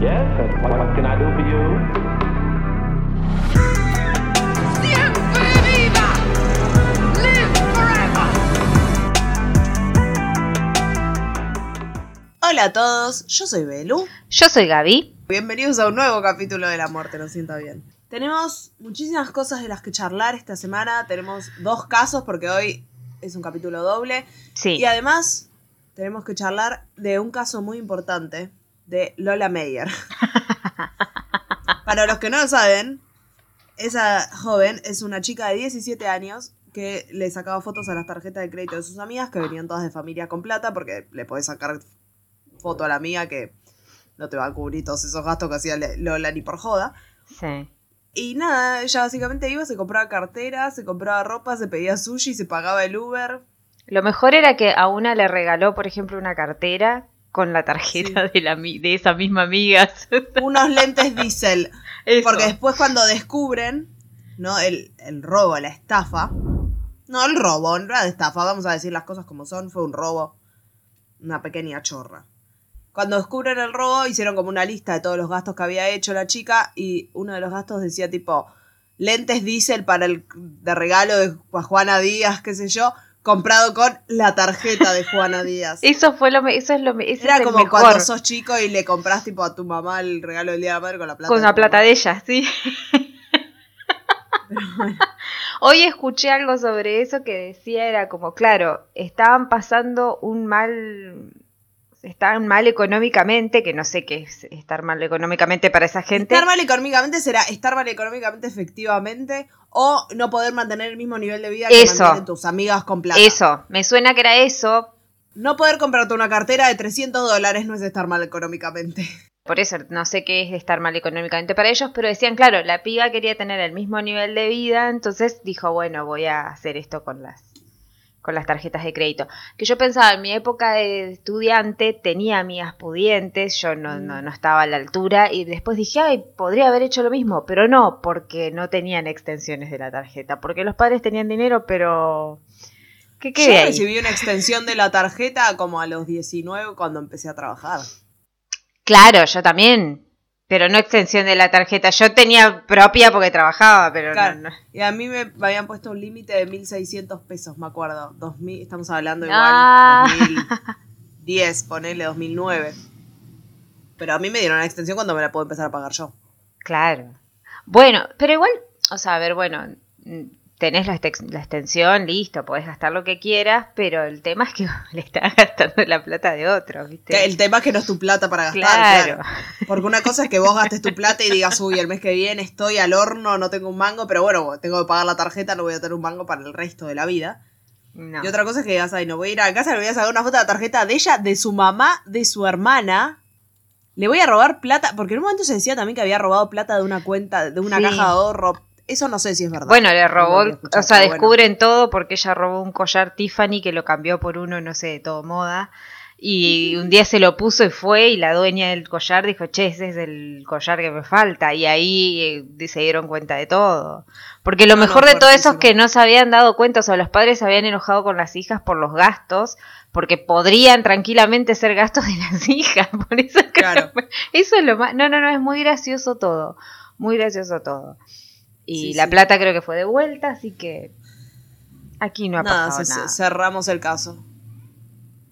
Yes, what, what can I do for you? Siempre viva! Live forever! Hola a todos, yo soy Belu. Yo soy Gaby. Bienvenidos a un nuevo capítulo de La Muerte nos sienta bien. Tenemos muchísimas cosas de las que charlar esta semana. Tenemos dos casos porque hoy es un capítulo doble. Sí. Y además tenemos que charlar de un caso muy importante de Lola Meyer. Para los que no lo saben, esa joven es una chica de 17 años que le sacaba fotos a las tarjetas de crédito de sus amigas que venían todas de familia con plata porque le podés sacar foto a la mía que no te va a cubrir todos esos gastos que hacía Lola ni por joda. Sí. Y nada, ella básicamente iba, se compraba cartera, se compraba ropa, se pedía sushi, se pagaba el Uber. Lo mejor era que a una le regaló, por ejemplo, una cartera con la tarjeta de, la, de esa misma amiga. Unos lentes diésel. Porque después cuando descubren, ¿no? El, el robo, la estafa. No, el robo, no era de estafa, vamos a decir las cosas como son, fue un robo. Una pequeña chorra. Cuando descubren el robo, hicieron como una lista de todos los gastos que había hecho la chica y uno de los gastos decía tipo lentes diésel para el de regalo de Ju- Juana Díaz, qué sé yo, comprado con la tarjeta de Juana Díaz. Eso fue lo eso es lo ese Era es como mejor. cuando sos chico y le compras tipo a tu mamá el regalo del Día de la Madre con la plata. con la plata mamá. de ella, sí. Hoy escuché algo sobre eso que decía era como, claro, estaban pasando un mal, estaban mal económicamente, que no sé qué es estar mal económicamente para esa gente. Estar mal económicamente será estar mal económicamente efectivamente o no poder mantener el mismo nivel de vida que mantienen tus amigas con plata. Eso, me suena que era eso, No poder comprarte una cartera de 300 dólares no es estar mal económicamente. por eso no sé qué es estar mal económicamente para ellos, pero decían, claro, la piba quería tener el mismo nivel de vida, entonces dijo, bueno, voy a hacer esto con las con las tarjetas de crédito. Que yo pensaba, en mi época de estudiante tenía amigas pudientes, yo no, no, no estaba a la altura y después dije, ay, podría haber hecho lo mismo, pero no, porque no tenían extensiones de la tarjeta, porque los padres tenían dinero, pero... ¿Qué Yo recibí una extensión de la tarjeta como a los 19 cuando empecé a trabajar. Claro, yo también, pero no extensión de la tarjeta. Yo tenía propia porque trabajaba, pero Claro. no, no. Y a mí me, habían puesto un límite de 1600 pesos, me acuerdo. 2000, estamos hablando igual. Ah. 2010, ponele 2009. Pero a mí me dieron una extensión cuando me la puedo empezar a pagar yo. Claro. Bueno, pero igual, o sea, a ver, bueno, tenés la, ex- la extensión, listo, podés gastar lo que quieras, pero el tema es que le estás gastando la plata de otro, ¿viste? El tema es que no es tu plata para gastar. Claro. Claro. Porque una cosa es que vos gastes tu plata y digas, uy, el mes que viene estoy al horno, no tengo un mango, pero bueno, tengo que pagar la tarjeta, no voy a tener un mango para el resto de la vida. No. Y otra cosa es que digas, ay, no voy a ir a casa, le voy a sacar una foto de la tarjeta de ella, de su mamá, de su hermana. Le voy a robar plata, porque en un momento se decía también que había robado plata de una cuenta, de una Sí. caja de ahorro. Eso no sé si es verdad. Bueno, le robó, No o sea, bueno. descubren todo porque ella robó un collar Tiffany que lo cambió por uno, no sé, de todo moda. Y un día se lo puso y fue y la dueña del collar dijo, che, ese es el collar que me falta. Y ahí eh, se dieron cuenta de todo. Porque lo No, no, mejor de todo eso es que no se habían dado cuenta, o sea, los padres se habían enojado con las hijas por los gastos, porque podrían tranquilamente ser gastos de las hijas. Por eso Claro. eso es lo más... No, no, no, es muy gracioso todo. Muy gracioso todo. Y Sí, la sí. plata creo que fue de vuelta, así que aquí no ha Nada, pasado se- nada. cerramos el caso.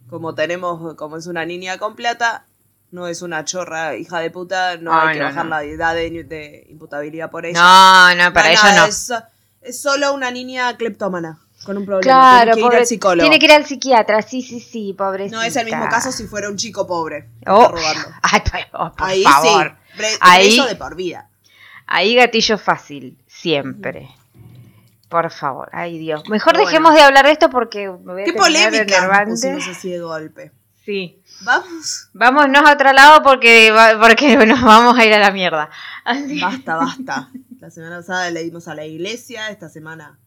Como tenemos, como es una niña con plata, no es una chorra hija de puta, no Ay, hay que no, bajar no. la edad de, de imputabilidad por ella. No, no, para ello no. Es, es solo una niña cleptómana con un problema. Claro, tiene que ir pobre- al psicólogo. tiene que ir al psiquiatra, sí, sí, sí, pobrecita. No es el mismo caso si fuera un chico pobre. Oh, robando. Ay, por Ahí favor. sí. Ahí- preso de por vida. Ahí gatillo fácil, siempre. Por favor, ay Dios. Mejor dejemos de hablar de esto porque me voy a Qué polémica. Pusimos así de golpe. Sí. Vamos. Vámonos a otro lado porque, porque nos vamos a ir a la mierda. Así- Basta, basta. La semana pasada le dimos a la iglesia, esta semana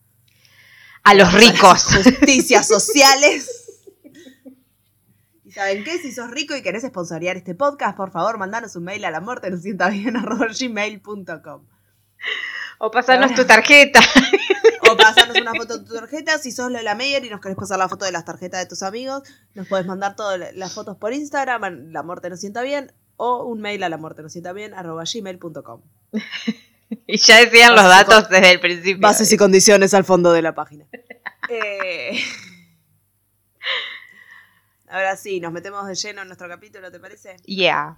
A los ricos. justicias sociales. ¿Y saben qué? Si sos rico y querés sponsoriar este podcast, por favor, mandanos un mail a la muerte nos sienta bien gmail.com. O pasarnos Ahora- tu tarjeta. O pasarnos una foto de tu tarjeta. Si sos Lola Meyer y nos querés pasar la foto de las tarjetas de tus amigos, nos podés mandar todas las fotos por Instagram, La Muerte Nos Sienta Bien, o un mail a la muerte no también arroba gmail.com. Y ya decían los datos desde el principio. Bases y condiciones al fondo de la página. Eh, Ahora sí, nos metemos de lleno en nuestro capítulo, ¿te parece? Yeah.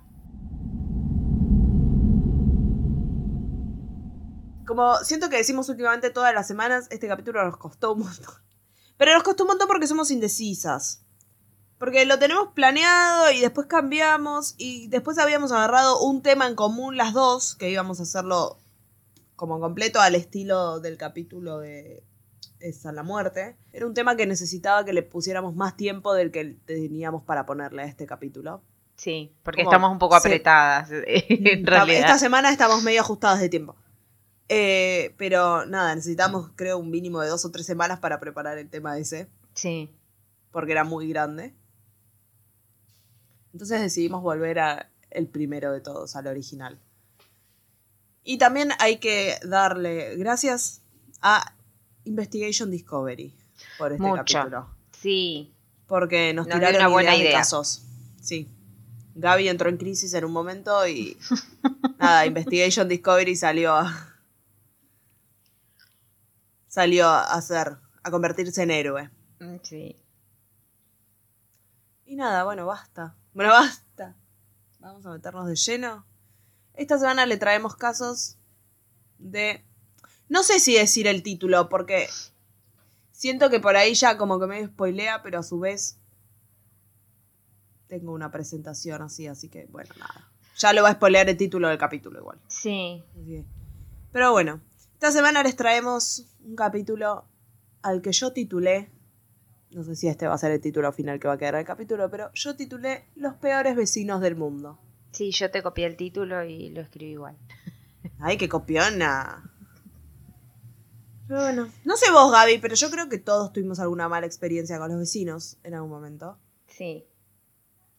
Como siento que decimos últimamente todas las semanas, este capítulo nos costó un montón. Pero nos costó un montón porque somos indecisas. Porque lo tenemos planeado y después cambiamos y después habíamos agarrado un tema en común las dos, que íbamos a hacerlo como completo al estilo del capítulo de Esa la muerte. Era un tema que necesitaba que le pusiéramos más tiempo del que teníamos para ponerle a este capítulo. Sí, porque Como- estamos un poco sí. apretadas, en realidad. Esta semana estamos medio ajustadas de tiempo. Eh, pero nada, necesitamos creo un mínimo de dos o tres semanas para preparar el tema ese, Sí. porque era muy grande. Entonces decidimos volver a el primero de todos, al original. Y también hay que darle gracias a Investigation Discovery por este Mucho. capítulo. Sí. Porque nos, tiraron una buena ideas de idea. casos. Sí. Gaby entró en crisis en un momento y nada, Investigation Discovery salió a salió a hacer a convertirse en héroe. Mm, Sí. Y nada, bueno, basta. Bueno, basta. Vamos a meternos de lleno. Esta semana le traemos casos de no sé si decir el título porque siento que por ahí ya como que me spoilea, pero a su vez tengo una presentación así, así que bueno, nada. Ya lo va a spoilear el título del capítulo igual. Sí. Que- Pero bueno, esta semana les traemos un capítulo al que yo titulé, no sé si este va a ser el título final que va a quedar el capítulo, pero yo titulé Los peores vecinos del mundo. Sí, yo te copié el título y lo escribí igual. Ay, qué copiona. Pero bueno, no sé vos, Gaby, pero yo creo que todos tuvimos alguna mala experiencia con los vecinos en algún momento. Sí.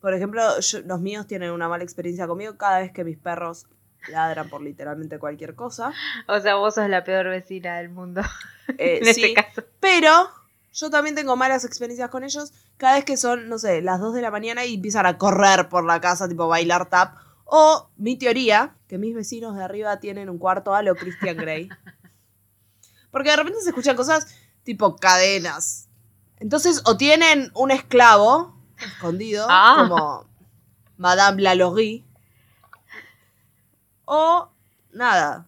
Por ejemplo, yo- los míos tienen una mala experiencia conmigo cada vez que mis perros ladran por literalmente cualquier cosa. O sea, vos sos la peor vecina del mundo. Eh, en este sí, caso. Pero yo también tengo malas experiencias con ellos cada vez que son, no sé, las 2 de la mañana y empiezan a correr por la casa, tipo bailar tap. O mi teoría, que mis vecinos de arriba tienen un cuarto a lo Christian Grey. Porque de repente se escuchan cosas tipo cadenas. Entonces, o tienen un esclavo escondido, Ah. como Madame Lalaurie. O nada,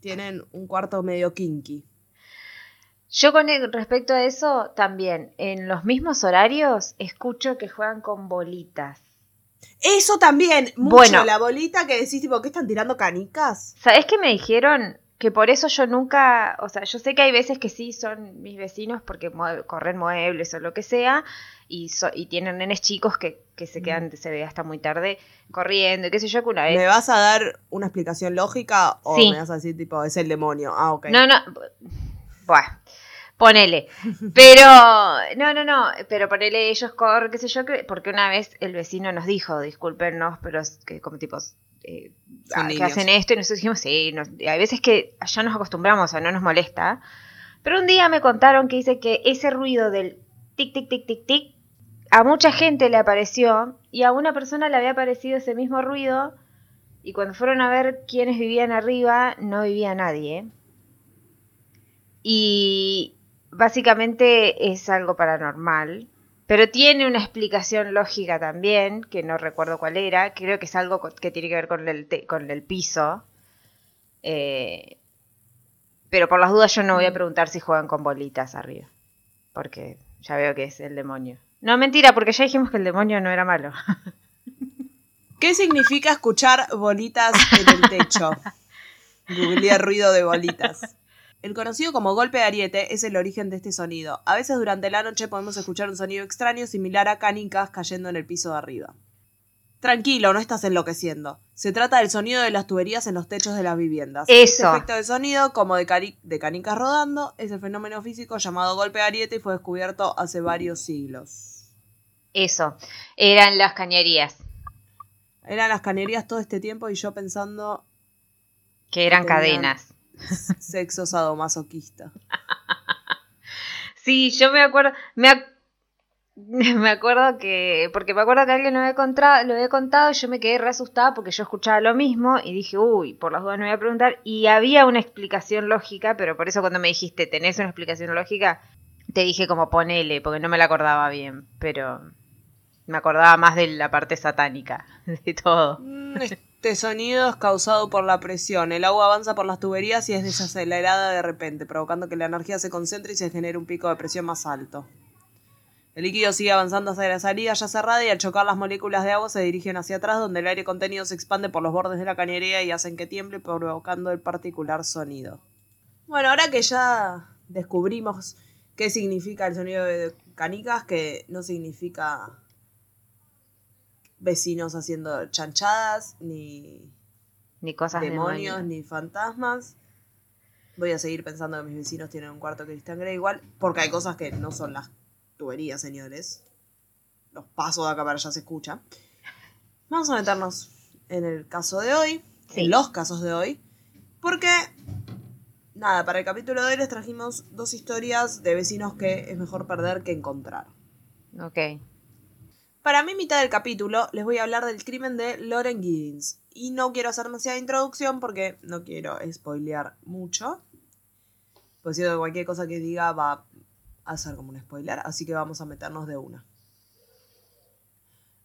tienen un cuarto medio kinky. Yo con el- respecto a eso también, en los mismos horarios escucho que juegan con bolitas. Eso también, mucho Bueno. la bolita que decís, tipo, ¿qué están tirando canicas? ¿Sabés qué me dijeron? Que por eso yo nunca, o sea, yo sé que hay veces que sí son mis vecinos porque mue- corren muebles o lo que sea y, so- y tienen nenes chicos que, que se quedan, se ve hasta muy tarde corriendo y qué sé yo que una vez... ¿Me vas a dar una explicación lógica o Sí. me vas a decir, tipo, es el demonio? Ah, ok. No, no. Buah, ponele. Pero, no, no, no. Pero ponele ellos corren, qué sé yo, que- porque una vez el vecino nos dijo, discúlpenos, pero que como tipos. Eh, ah, que hacen esto y nosotros dijimos, sí, nos- hay veces que ya nos acostumbramos, o no nos molesta. Pero un día me contaron que dice que ese ruido del tic, tic, tic, tic, tic, a mucha gente le apareció y a una persona le había aparecido ese mismo ruido y cuando fueron a ver quiénes vivían arriba, no vivía nadie. Y básicamente es algo paranormal, pero tiene una explicación lógica también, que no recuerdo cuál era, creo que es algo que tiene que ver con el, con el piso. Eh, pero por las dudas yo no voy a preguntar si juegan con bolitas arriba, porque ya veo que es el demonio. No, mentira, porque ya dijimos que el demonio no era malo. ¿Qué significa escuchar bolitas en el techo? Googleé ruido de bolitas. El conocido como golpe de ariete es el origen de este sonido. A veces durante la noche podemos escuchar un sonido extraño similar a canicas cayendo en el piso de arriba. Tranquilo, no estás enloqueciendo. Se trata del sonido de las tuberías en los techos de las viviendas. Eso. Este efecto de sonido, como de, cari- de canicas rodando, es el fenómeno físico llamado golpe de ariete y fue descubierto hace varios siglos. Eso, eran las cañerías, Eran las canerías todo este tiempo y yo pensando que eran cadenas. Sexo sadomasoquista. Sí, yo me acuerdo. Me ac- Me acuerdo que, porque me acuerdo que alguien lo había, contado, lo había contado y yo me quedé re asustada porque yo escuchaba lo mismo y dije, uy, por las dudas no voy a preguntar. Y había una explicación lógica, pero por eso cuando me dijiste, ¿tenés una explicación lógica? Te dije como ponele, porque no me la acordaba bien, pero me acordaba más de la parte satánica de todo. Mm, Este sonido es causado por la presión. El agua avanza por las tuberías y es desacelerada de repente, provocando que la energía se concentre y se genere un pico de presión más alto. El líquido sigue avanzando hacia la salida ya cerrada y al chocar las moléculas de agua se dirigen hacia atrás donde el aire contenido se expande por los bordes de la cañería y hacen que tiemble provocando el particular sonido. Bueno, ahora que ya descubrimos qué significa el sonido de canicas, que no significa vecinos haciendo chanchadas, ni Ni cosas demonios, ni fantasmas. Voy a seguir pensando que mis vecinos tienen un cuarto Christian Grey igual, porque hay cosas que no son las tuberías, señores. Los pasos de acá para allá se escucha. Vamos a meternos en el caso de hoy, Sí. en los casos de hoy, porque, nada, para el capítulo de hoy les trajimos dos historias de vecinos que es mejor perder que encontrar. Ok. Para mi mitad del capítulo les voy a hablar del crimen de Lauren Giddens. Y no quiero hacer demasiada introducción porque no quiero spoilear mucho. Pues siento cualquier cosa que diga va a ser como un spoiler, así que vamos a meternos de una.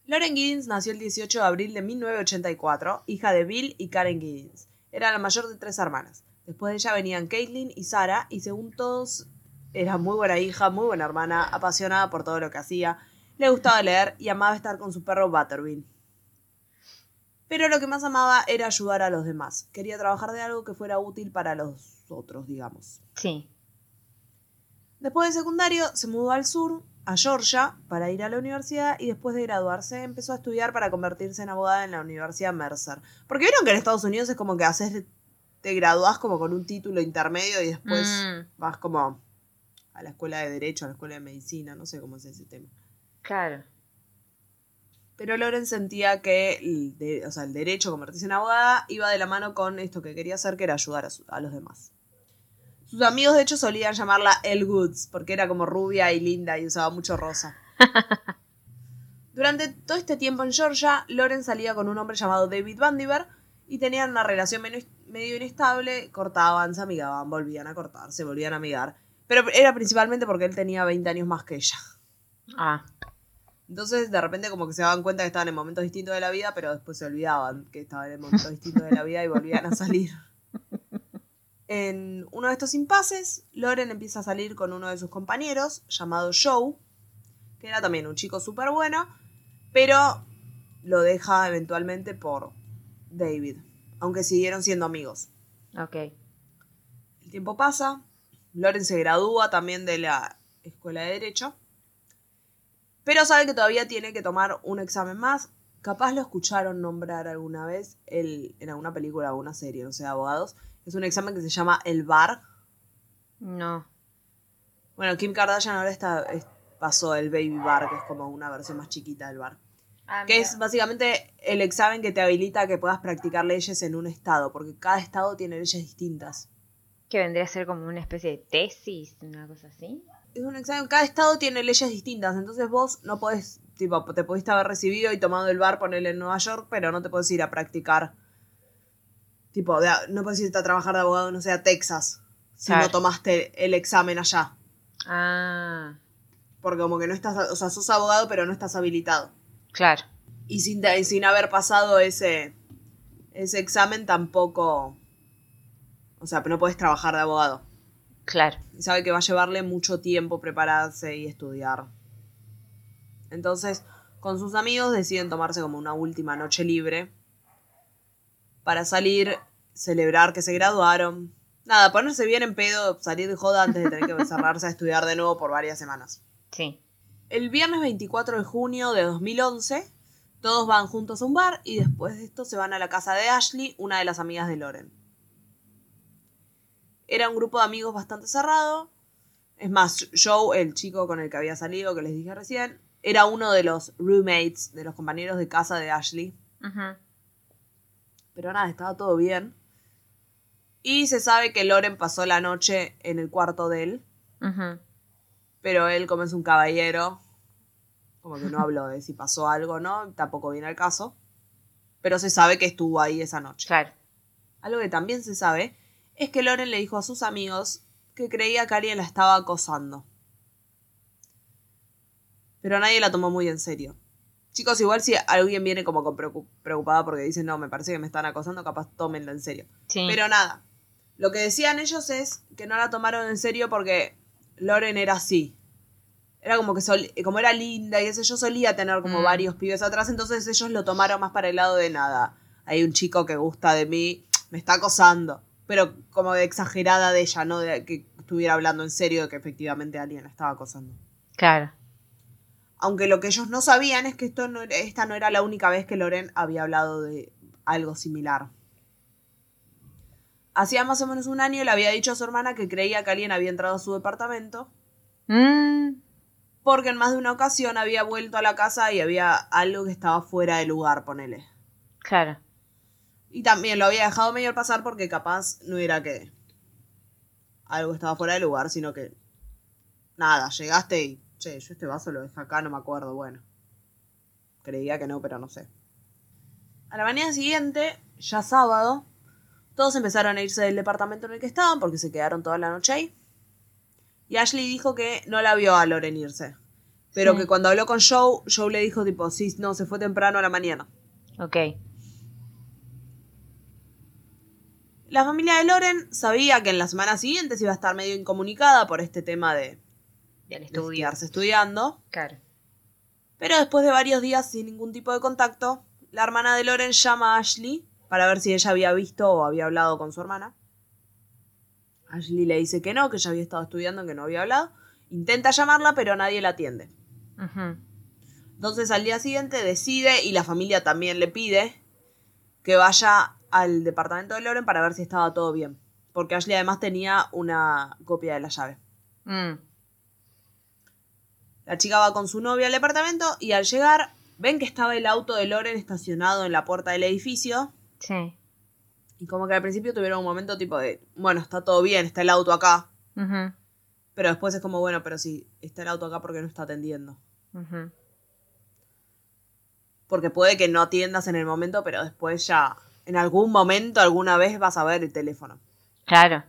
Lauren Giddens nació el 18 de abril de 1984, hija de Bill y Karen Giddens. Era la mayor de tres hermanas. Después de ella venían Caitlin y Sarah, y según todos, era muy buena hija, muy buena hermana, apasionada por todo lo que hacía, le gustaba leer y amaba estar con su perro Butterbean. Pero lo que más amaba era ayudar a los demás. Quería trabajar de algo que fuera útil para los otros, digamos. Sí. Después de secundario se mudó al sur, a Georgia, para ir a la universidad y después de graduarse empezó a estudiar para convertirse en abogada en la Universidad Mercer. Porque vieron que en Estados Unidos es como que haces, te graduás como con un título intermedio y después Mm. vas como a la escuela de derecho, a la escuela de medicina, no sé cómo es ese tema. Claro. Pero Loren sentía que el, de- o sea, el derecho a convertirse en abogada iba de la mano con esto que quería hacer, que era ayudar a, su- a los demás. Sus amigos, de hecho, solían llamarla El Goods, porque era como rubia y linda y usaba mucho rosa. Durante todo este tiempo en Georgia, Loren salía con un hombre llamado David Vandiver y tenían una relación medio inestable, cortaban, se amigaban, volvían a cortar, se volvían a amigar. Pero era principalmente porque él tenía 20 años más que ella. Ah, Entonces, de repente, como que se daban cuenta que estaban en momentos distintos de la vida, pero después se olvidaban que estaban en momentos distintos de la vida y volvían a salir. En uno de estos impases, Loren empieza a salir con uno de sus compañeros, llamado Joe, que era también un chico súper bueno, pero lo deja eventualmente por David, aunque siguieron siendo amigos. ok. El tiempo pasa, Loren se gradúa también de la escuela de Derecho, pero sabe que todavía tiene que tomar un examen más. Capaz lo escucharon nombrar alguna vez el- en alguna película o alguna serie, no sé, de abogados. Es un examen que se llama el VAR. No. Bueno, Kim Kardashian ahora está, es- pasó el Baby Bar, que es como una versión más chiquita del VAR. Ah, Que es básicamente el examen que te habilita a que puedas practicar leyes en un estado, porque cada estado tiene leyes distintas. Que vendría a ser como una especie de tesis, una cosa así. Es un examen, cada estado tiene leyes distintas, entonces vos no podés, tipo, te pudiste haber recibido y tomado el bar, ponerle en Nueva York, pero no te podés ir a practicar, tipo, de no podés irte a trabajar de abogado, no sé, a Texas, si Claro. no tomaste el examen allá, Ah, porque como que no estás, o sea, sos abogado, pero no estás habilitado. claro. Y sin, sin haber pasado ese, ese examen tampoco, o sea, no podés trabajar de abogado. Claro. y sabe que va a llevarle mucho tiempo prepararse y estudiar. Entonces, con sus amigos deciden tomarse como una última noche libre para salir, celebrar que se graduaron. Nada, ponerse bien en pedo, salir de joda antes de tener que cerrarse a estudiar de nuevo por varias semanas. Sí. El viernes 24 de junio de 2011, todos van juntos a un bar y después de esto se van a la casa de Ashley, una de las amigas de Loren. Era un grupo de amigos bastante cerrado. Es más, Joe, el chico con el que había salido, que les dije recién, era uno de los roommates, de los compañeros de casa de Ashley. Pero nada, estaba todo bien. Y se sabe que Loren pasó la noche en el cuarto de él. Pero él, como es un caballero, Como que no habló de si pasó algo o no, tampoco viene al caso. Pero se sabe que estuvo ahí esa noche. Claro. Algo que también se sabe es que Loren le dijo a sus amigos que creía que alguien la estaba acosando. Pero nadie la tomó muy en serio. Chicos, igual si alguien viene como con preocu- preocupada porque dice, no, me parece que me están acosando, capaz tómenla en serio. Sí. Pero nada, lo que decían ellos es que no la tomaron en serio porque Loren era así. Era como que sol- como era linda y ese yo solía tener como Mm. varios pibes atrás, entonces ellos lo tomaron más para el lado de nada. Hay un chico que gusta de mí, me está acosando, pero como de exagerada de ella, no de que estuviera hablando en serio de que efectivamente alguien la estaba acosando. Claro. Aunque lo que ellos no sabían es que esto no, esta no era la única vez que Loren había hablado de algo similar. Hacía más o menos un año le había dicho a su hermana que creía que alguien había entrado a su departamento, Mm, porque en más de una ocasión había vuelto a la casa y había algo que estaba fuera de lugar, ponele. claro. Y también lo había dejado medio pasar porque capaz no era que algo estaba fuera de lugar, sino que nada, llegaste y, che, yo este vaso lo dejé acá, no me acuerdo, bueno. Creía que no, pero no sé. A la mañana siguiente, ya sábado, todos empezaron a irse del departamento en el que estaban porque se quedaron toda la noche ahí. Y Ashley dijo que no la vio a Loren irse. Pero Sí. que cuando habló con Joe, Joe le dijo tipo, sí, no, se fue temprano a la mañana. Ok. La familia de Loren sabía que en las semanas siguientes iba a estar medio incomunicada por este tema de, Del de estudio. quedarse estudiando. Claro. Pero después de varios días sin ningún tipo de contacto, la hermana de Loren llama a Ashley para ver si ella había visto o había hablado con su hermana. Ashley le dice que no, que ella había estado estudiando, que no había hablado. Intenta llamarla, pero nadie la atiende. Entonces al día siguiente decide, y la familia también le pide, que vaya al departamento de Loren para ver si estaba todo bien. Porque Ashley además tenía una copia de la llave. Mm, La chica va con su novia al departamento y al llegar ven que estaba el auto de Loren estacionado en la puerta del edificio. Sí. Y como que al principio tuvieron un momento tipo de, bueno, está todo bien, está el auto acá. Pero después es como, bueno, pero si está el auto acá, ¿por qué no está atendiendo? Porque puede que no atiendas en el momento, pero después ya, en algún momento, alguna vez vas a ver el teléfono. Claro.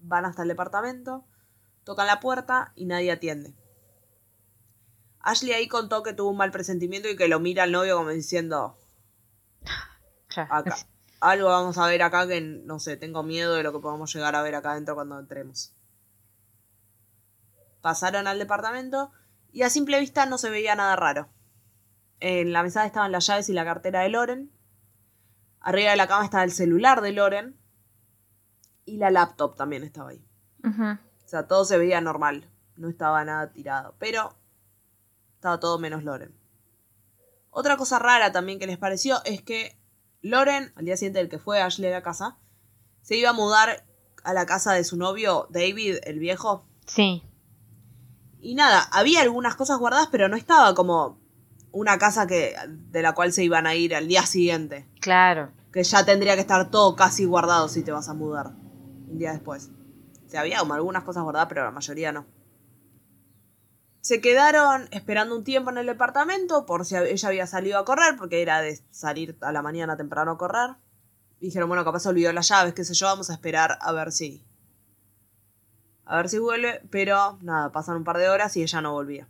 Van hasta el departamento, tocan la puerta y nadie atiende. Ashley ahí contó que tuvo un mal presentimiento y que lo mira al novio como diciendo, Claro. acá, algo vamos a ver acá que, no sé, tengo miedo de lo que podamos llegar a ver acá adentro cuando entremos. Pasaron al departamento y a simple vista no se veía nada raro. En la mesada estaban las llaves y la cartera de Loren. Arriba de la cama estaba el celular de Loren. Y la laptop también estaba ahí. O sea, todo se veía normal. No estaba nada tirado. Pero estaba todo menos Loren. Otra cosa rara también que les pareció es que Loren, al día siguiente del que fue Ashley a la casa, se iba a mudar a la casa de su novio David, el viejo. Sí. Y nada, había algunas cosas guardadas, pero no estaba como una casa que, de la cual se iban a ir al día siguiente. Claro. Que ya tendría que estar todo casi guardado si te vas a mudar un día después. O sea, había algunas cosas guardadas, pero la mayoría no. Se quedaron esperando un tiempo en el departamento por si ella había salido a correr, porque era de salir a la mañana temprano a correr. Dijeron, bueno, capaz se olvidó las llaves, qué sé yo, vamos a esperar a ver si. A ver si vuelve, pero nada, pasan un par de horas y ella no volvía.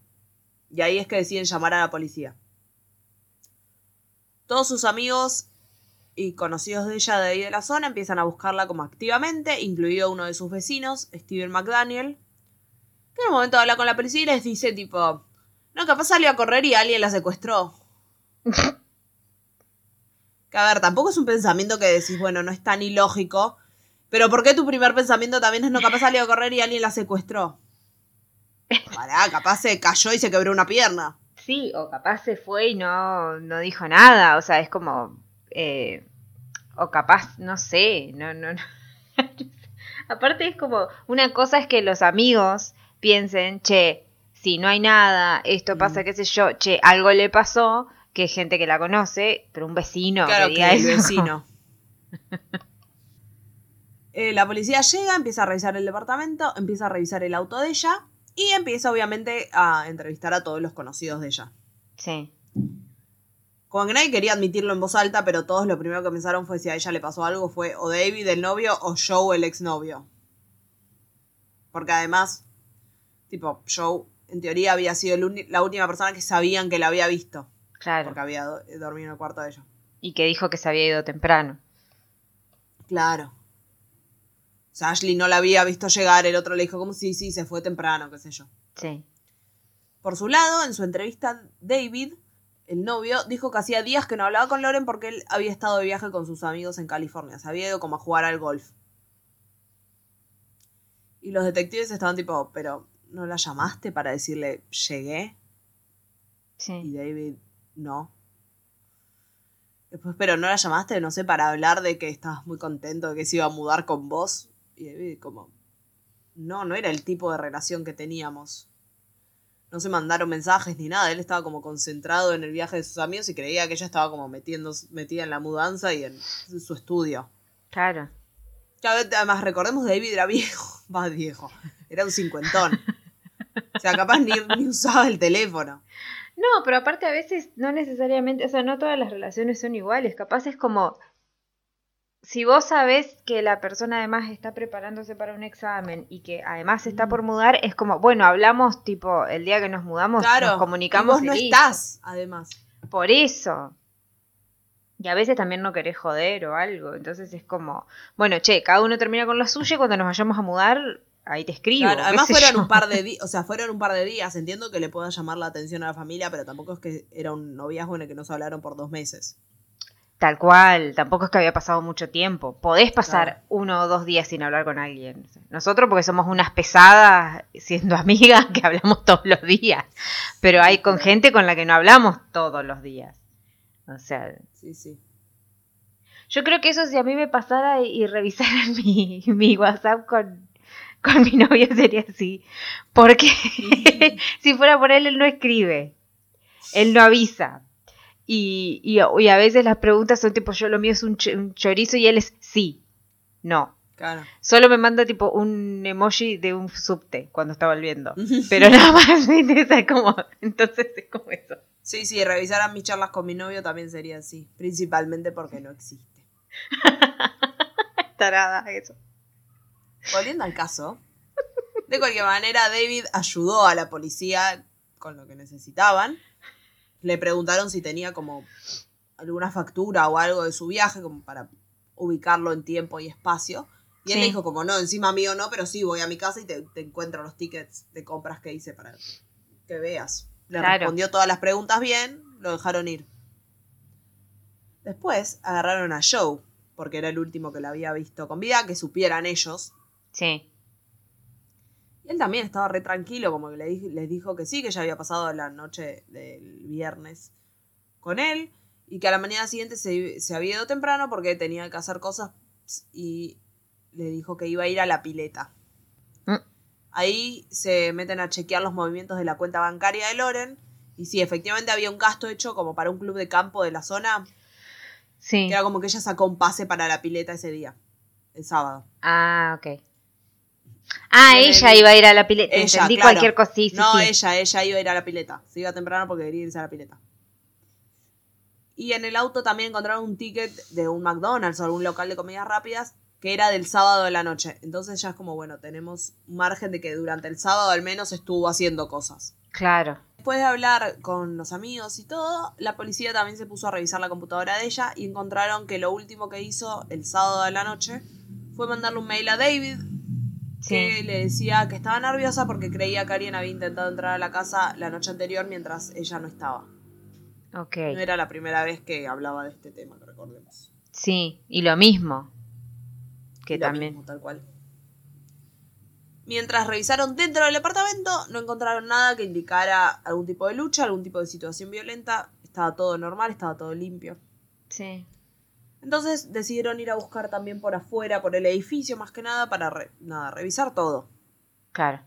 Y ahí es que deciden llamar a la policía. Todos sus amigos y conocidos de ella de ahí de la zona empiezan a buscarla como activamente, incluido uno de sus vecinos, Steven McDaniel, que en un momento habla con la policía y les dice tipo, no, capaz salió a correr y alguien la secuestró. que a ver, tampoco es un pensamiento que decís, bueno, no es tan ilógico, pero ¿por qué tu primer pensamiento también es, no, capaz salió a correr y alguien la secuestró? Pará, capaz se cayó y se quebró una pierna. Sí, o capaz se fue y no, no dijo nada. O sea, es como. eh, o capaz, no sé. No, no, no. Aparte, es como. Una cosa es que los amigos piensen, che, si no hay nada, esto pasa, Mm. qué sé yo, che, algo le pasó, que es gente que la conoce, pero un vecino Claro que que diga el eso. vecino. Eh, la policía llega, empieza a revisar el departamento, empieza a revisar el auto de ella Y empieza obviamente a entrevistar a todos los conocidos de ella. Sí. Como que nadie quería admitirlo en voz alta, pero todos lo primero que pensaron fue si a ella le pasó algo fue o David el novio o Joe el exnovio. Porque además, tipo, Joe en teoría había sido la última persona que sabían que la había visto. Claro. Porque había do- dormido en el cuarto de ella. Y que dijo que se había ido temprano. Claro. O sea, Ashley no la había visto llegar, el otro le dijo como sí, sí, se fue temprano, qué sé yo. Sí. Por su lado, en su entrevista, David, el novio, dijo que hacía días que no hablaba con Loren porque él había estado de viaje con sus amigos en California. Se había ido como a jugar al golf. Y los detectives estaban tipo, pero ¿no la llamaste para decirle llegué? Y Sí. David, no. Después, pero no la llamaste, no sé, para hablar de que estabas muy contento de que se iba a mudar con vos. Y David, como, no, no era el tipo de relación que teníamos. No se mandaron mensajes ni nada. Él estaba como concentrado en el viaje de sus amigos y creía que ella estaba como metiendo, metida en la mudanza y en su estudio. Claro. Además, recordemos, David era viejo. Va, viejo. Era un cincuentón. O sea, capaz ni, ni usaba el teléfono. No, pero aparte a veces no necesariamente, o sea, no todas las relaciones son iguales. Capaz es como, si vos sabés que la persona además está preparándose para un examen y que además está por mudar, es como, bueno, hablamos tipo el día que nos mudamos, Claro. nos comunicamos. y vos no y estás, además. Por eso. Y a veces también no querés joder o algo. Entonces es como, bueno, che, cada uno termina con lo suyo y cuando nos vayamos a mudar, ahí te escribo. Claro, además fueron yo. un par de días, o sea, fueron un par de días. Entiendo que le pueda llamar la atención a la familia, pero tampoco es que era un noviazgo en el que no se hablaron por dos meses. Tal cual, tampoco es que había pasado mucho tiempo. Podés pasar Claro. uno o dos días sin hablar con alguien. Nosotros porque somos unas pesadas siendo amigas que hablamos todos los días. Pero hay con gente con la que no hablamos todos los días. O sea, Sí, sí. yo creo que eso si a mí me pasara y, y revisara mi, mi WhatsApp con, con mi novio sería así. Porque si fuera por él, él no escribe. Él no avisa. Y, y, y a veces las preguntas son tipo, yo lo mío es un, ch- un chorizo y él es sí. No. Claro. Solo me manda tipo un emoji de un subte cuando está volviendo. Pero nada más interesa como, entonces es como eso. Sí, sí, revisaran mis charlas con mi novio también sería así. Principalmente porque no existe. Tarada, eso. Volviendo al caso, de cualquier manera, David ayudó a la policía con lo que necesitaban. Le preguntaron si tenía como alguna factura o algo de su viaje, como para ubicarlo en tiempo y espacio. Y él Sí. le dijo como, no, encima mío no, pero sí, voy a mi casa y te, te encuentro los tickets de compras que hice para que veas. Le Claro. respondió todas las preguntas bien, lo dejaron ir. Después agarraron a Joe, porque era el último que la había visto con vida, que supieran ellos. Sí. Él también estaba re tranquilo, como que les dijo que sí, que ya había pasado la noche del viernes con él y que a la mañana siguiente se, se había ido temprano porque tenía que hacer cosas y le dijo que iba a ir a la pileta. Mm. Ahí se meten a chequear los movimientos de la cuenta bancaria de Loren y sí, efectivamente había un gasto hecho como para un club de campo de la zona, Sí. que era como que ella sacó un pase para la pileta ese día, el sábado. Ah, ok. Ah, Tiene ella el- iba a ir a la pileta. Ella, Entendí claro. cualquier sí, no, sí. ella, ella iba a ir a la pileta. Se iba temprano porque quería irse a la pileta. Y en el auto también encontraron un ticket de un McDonald's o algún local de comidas rápidas que era del sábado de la noche. Entonces ya es como, bueno, tenemos margen de que durante el sábado al menos estuvo haciendo cosas. Claro. Después de hablar con los amigos y todo, la policía también se puso a revisar la computadora de ella y encontraron que lo último que hizo el sábado de la noche fue mandarle un mail a David que Sí. le decía que estaba nerviosa porque creía que alguien había intentado entrar a la casa la noche anterior mientras ella no estaba. Ok. No era la primera vez que hablaba de este tema, que recordemos. Sí. Y lo mismo. Que lo también. mismo, tal cual. Mientras revisaron dentro del departamento, no encontraron nada que indicara algún tipo de lucha, algún tipo de situación violenta. Estaba todo normal, estaba todo limpio. Sí. Entonces decidieron ir a buscar también por afuera, por el edificio más que nada, para re- nada, revisar todo. Claro.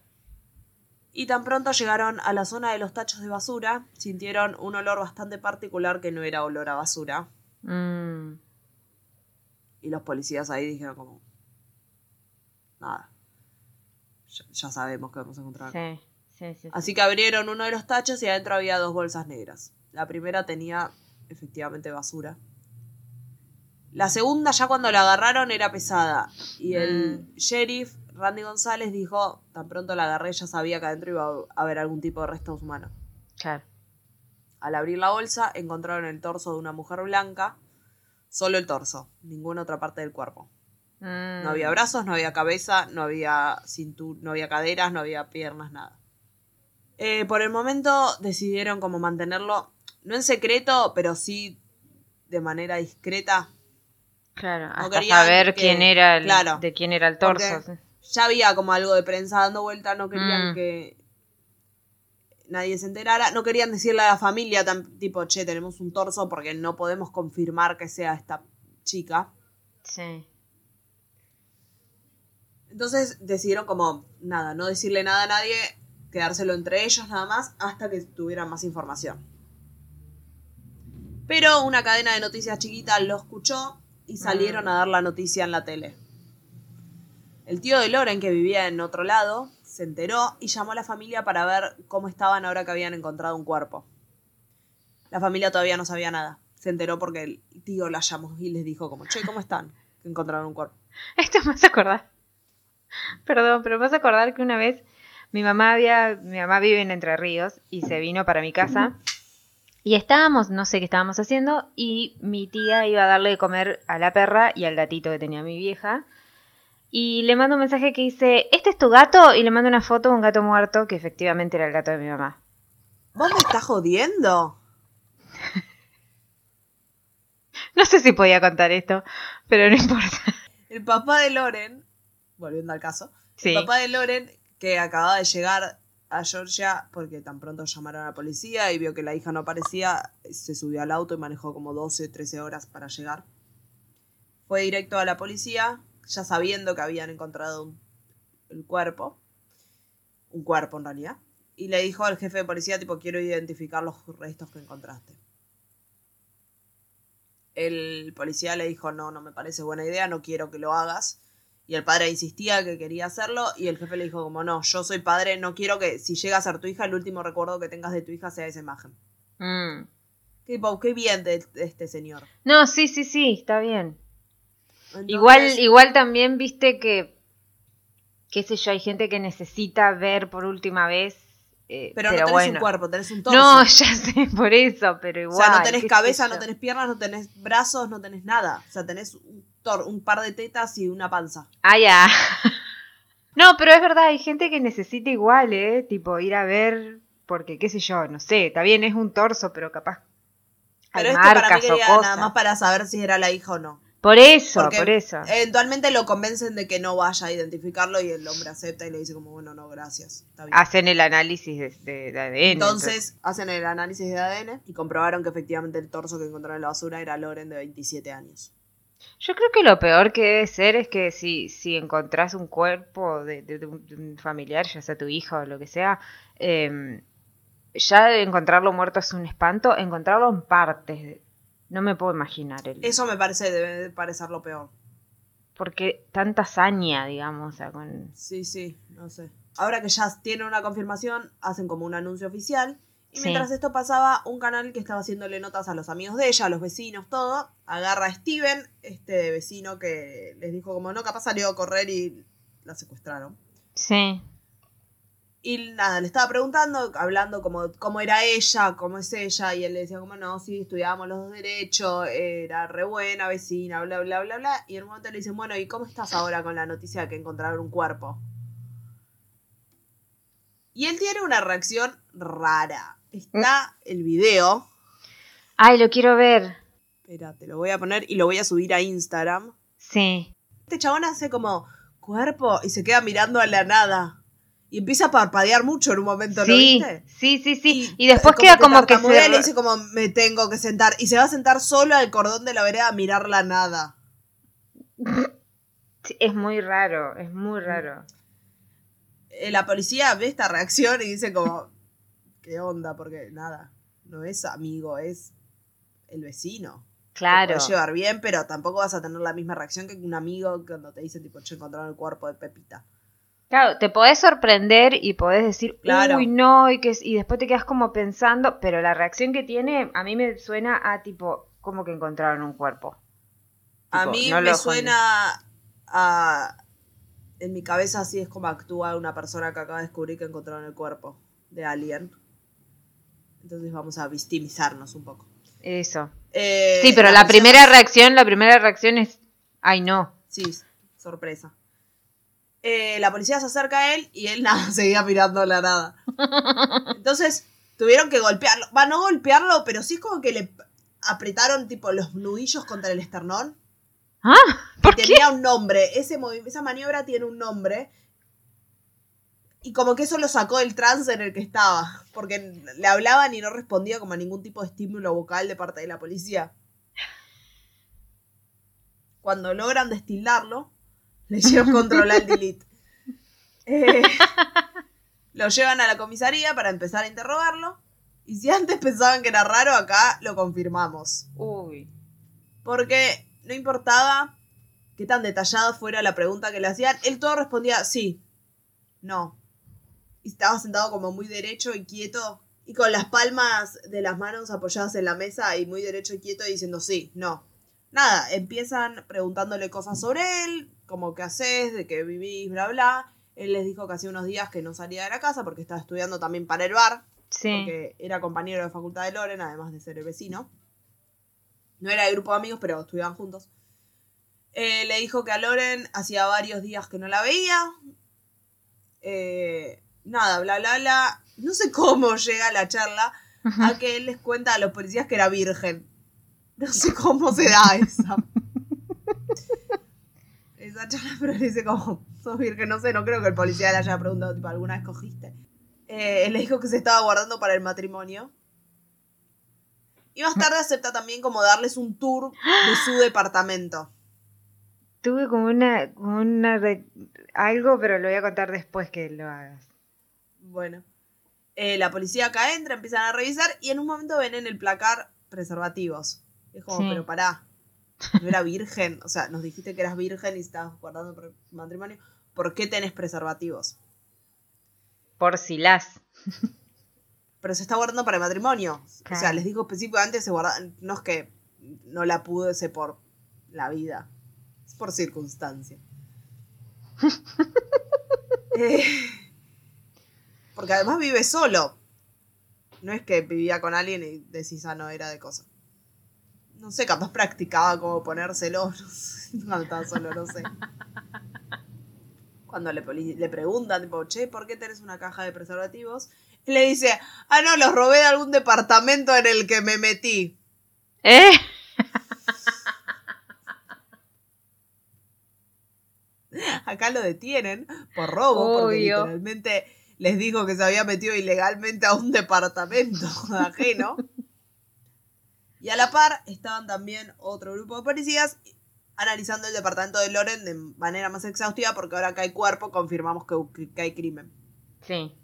Y tan pronto llegaron a la zona de los tachos de basura, sintieron un olor bastante particular que no era olor a basura. Mm, Y los policías ahí dijeron como... Nada. Ya, ya sabemos que vamos a encontrar. acá". sí. Sí, sí, sí. Así que abrieron uno de los tachos y adentro había dos bolsas negras. La primera tenía efectivamente basura. La segunda, ya cuando la agarraron, era pesada. Y el Mm. sheriff, Randy González, dijo, tan pronto la agarré, ya sabía que adentro iba a haber algún tipo de restos humanos. Claro. Al abrir la bolsa, encontraron el torso de una mujer blanca. Solo el torso, ninguna otra parte del cuerpo. Mm. No había brazos, no había cabeza, no había cintu- no había caderas, no había piernas, nada. Eh, por el momento decidieron como mantenerlo, no en secreto, pero sí de manera discreta. Claro, hasta saber que- quién era el, claro, de quién era el torso. sí. Ya había como algo de prensa dando vuelta, no querían Mm. que nadie se enterara, no querían decirle a la familia tan, tipo, che, tenemos un torso porque no podemos confirmar que sea esta chica. Sí. Entonces decidieron como, nada, no decirle nada a nadie, quedárselo entre ellos nada más hasta que tuvieran más información. Pero una cadena de noticias chiquita lo escuchó y salieron a dar la noticia en la tele. El tío de Loren, que vivía en otro lado, se enteró y llamó a la familia para ver cómo estaban ahora que habían encontrado un cuerpo. La familia todavía no sabía nada. Se enteró porque el tío la llamó y les dijo como, che, ¿cómo están? Que encontraron un cuerpo. Esto me hace acordar. Perdón, pero me hace acordar que una vez mi mamá había, mi mamá vive en Entre Ríos y se vino para mi casa y estábamos, no sé qué estábamos haciendo y mi tía iba a darle de comer a la perra y al gatito que tenía mi vieja y le mando un mensaje que dice, ¿este es tu gato? Y le mando una foto de un gato muerto que efectivamente era el gato de mi mamá. ¿Vos me estás jodiendo? No sé si podía contar esto, pero no importa. El papá de Loren, volviendo al caso, Sí. el papá de Loren, que acababa de llegar a Georgia porque tan pronto llamaron a la policía y vio que la hija no aparecía, se subió al auto y manejó como 12, 13 horas para llegar. Fue directo a la policía, ya sabiendo que habían encontrado un- el cuerpo, un cuerpo en realidad, y le dijo al jefe de policía, tipo, quiero identificar los restos que encontraste. El policía le dijo, no, no me parece buena idea, no quiero que lo hagas. Y el padre insistía que quería hacerlo y el jefe le dijo como, no, yo soy padre, no quiero que si llega a ser tu hija, el último recuerdo que tengas de tu hija sea esa imagen. Mm. Qué, bien de, de este señor. No, sí, sí, sí, está bien. Entonces, Igual, igual también viste que, qué sé yo, hay gente que necesita ver por última vez. eh, Pero, no tenés bueno. un cuerpo, tenés un torso. No, ya sé, por eso, pero o igual. sea, no tenés cabeza, no tenés piernas, no tenés brazos, no tenés nada. O sea, tenés un, un par de tetas y una panza. Ah, ya. No, pero es verdad, hay gente que necesita igual, ¿eh? Tipo, ir a ver, porque qué sé yo, no sé, está bien, es un torso, pero capaz hay Pero este para mí marcas quería nada más para saber si era la hija o no. Por eso, Porque por eso. Eventualmente lo convencen de que no vaya a identificarlo y el hombre acepta y le dice como, bueno, no, gracias. Está bien. Hacen el análisis de, de- de ADN. Entonces hacen el análisis de ADN y comprobaron que efectivamente el torso que encontraron en la basura era Loren de 27 años. Yo creo que lo peor que debe ser es que si, si encontrás un cuerpo de, de- de un, familiar, ya sea tu hija o lo que sea, eh, ya de encontrarlo muerto es un espanto, encontrarlo en partes, no me puedo imaginar. El, Eso me parece, debe de parecer lo peor. Porque tanta hazaña, digamos, o sea, con... Sí, sí, no sé. Ahora que ya tienen una confirmación, hacen como un anuncio oficial. Y Sí. mientras esto pasaba, un canal que estaba haciéndole notas a los amigos de ella, a los vecinos, todo, agarra a Steven, este vecino que les dijo como no, capaz salió a correr y la secuestraron. Sí, Y nada, le estaba preguntando, hablando como cómo era ella, cómo es ella, y él le decía como no, sí, estudiábamos los dos derechos, era re buena vecina, bla, bla, bla, bla. Y en un momento le dicen, bueno, ¿y cómo estás ahora con la noticia de que encontraron un cuerpo? Y él tiene una reacción rara. Está el video, Ay, lo quiero ver. espera, te lo voy a poner y lo voy a subir a Instagram. Sí. Este chabón hace como cuerpo y se queda mirando a la nada. Y empieza a parpadear mucho en un momento, ¿lo Sí, viste? sí, sí, sí. Y, después queda como que tartamudea se... y le dice como me tengo que sentar y se va a sentar solo al cordón de la vereda a mirar la nada. Sí, Es muy raro, es muy raro. Eh, la policía ve esta reacción y dice como qué onda porque nada, no es amigo, es el vecino. Te Claro. puede llevar bien, pero tampoco vas a tener la misma reacción que un amigo cuando te dice tipo, che, encontraron el cuerpo de Pepita. Claro, te podés sorprender y podés decir, Claro. uy, no, y, que, y después te quedas como pensando, pero la reacción que tiene a mí me suena a tipo, como que encontraron un cuerpo. A mí no me suena a... En mi cabeza así es como actúa una persona que acaba de descubrir que encontraron el cuerjo de Alien. Entonces vamos a victimizarnos un poco. Eso. Eh, Sí, pero la primera reacción, la primera reacción es, ay, no. Sí, sorpresa. Eh, la policía se acerca a él y él nada, seguía mirando la nada. Entonces tuvieron que golpearlo. Va, no golpearlo, pero sí es como que le apretaron tipo los nudillos contra el esternón. ¿Ah? ¿Por y qué? tenía un nombre. Ese esa maniobra tiene un nombre. Y como que eso lo sacó del trance en el que estaba. Porque le hablaban y no respondía como a ningún tipo de estímulo vocal de parte de la policía. Cuando logran destilarlo, le hicieron control al delete. Eh, lo llevan a la comisaría para empezar a interrogarlo. Y si antes pensaban que era raro, acá lo confirmamos. Uy. Porque no importaba qué tan detallada fuera la pregunta que le hacían, él todo respondía sí, no. Y estaba sentado como muy derecho y quieto, y con las palmas de las manos apoyadas en la mesa y muy derecho y quieto diciendo sí, no. Nada, empiezan preguntándole cosas sobre él, como qué haces, de qué vivís, bla, bla. Él les dijo que hacía unos días que no salía de la casa porque estaba estudiando también para el bar Sí. porque era compañero de facultad de Loren, además de ser el vecino. No era de grupo de amigos, pero estudiaban juntos. Eh, le dijo que a Loren hacía varios días que no la veía. Eh, nada, bla, bla, bla. No sé cómo llega la charla a que él les cuenta a los policías que era virgen. No sé cómo se da esa. esa charla, pero le dice como, sos virgen, no sé, no creo que el policía le haya preguntado, tipo, ¿alguna vez cogiste? Eh, él le dijo que se estaba guardando para el matrimonio. Y más tarde acepta también como darles un tour de su departamento. Tuve como una, como una re- algo, pero lo voy a contar después que lo hagas. Bueno. Eh, la policía acá entra, empiezan a revisar y en un momento ven en el placar preservativos. Es como, Sí. pero pará, no era virgen. O sea, nos dijiste que eras virgen y estabas guardando para el matrimonio. ¿Por qué tenés preservativos? Por si las. Pero se está guardando para el matrimonio. O sea, les digo específicamente, se guarda, no es que no la pude por la vida. Es por circunstancia. Eh, porque además vive solo. No es que vivía con alguien y decís, ah, no, era de cosa. No sé, capaz practicaba como ponérselo. No sé, estaba solo, no sé. Cuando le, le preguntan, tipo, che, ¿por qué tenés una caja de preservativos? Y le dice, ah, no, los robé de algún departamento en el que me metí. ¿Eh? Acá lo detienen por robo, porque Obvio. literalmente les dijo que se había metido ilegalmente a un departamento ajeno. Y a la par estaban también otro grupo de policías analizando el departamento de Loren de manera más exhaustiva porque ahora que hay cuerpo confirmamos que, que hay crimen. Sí.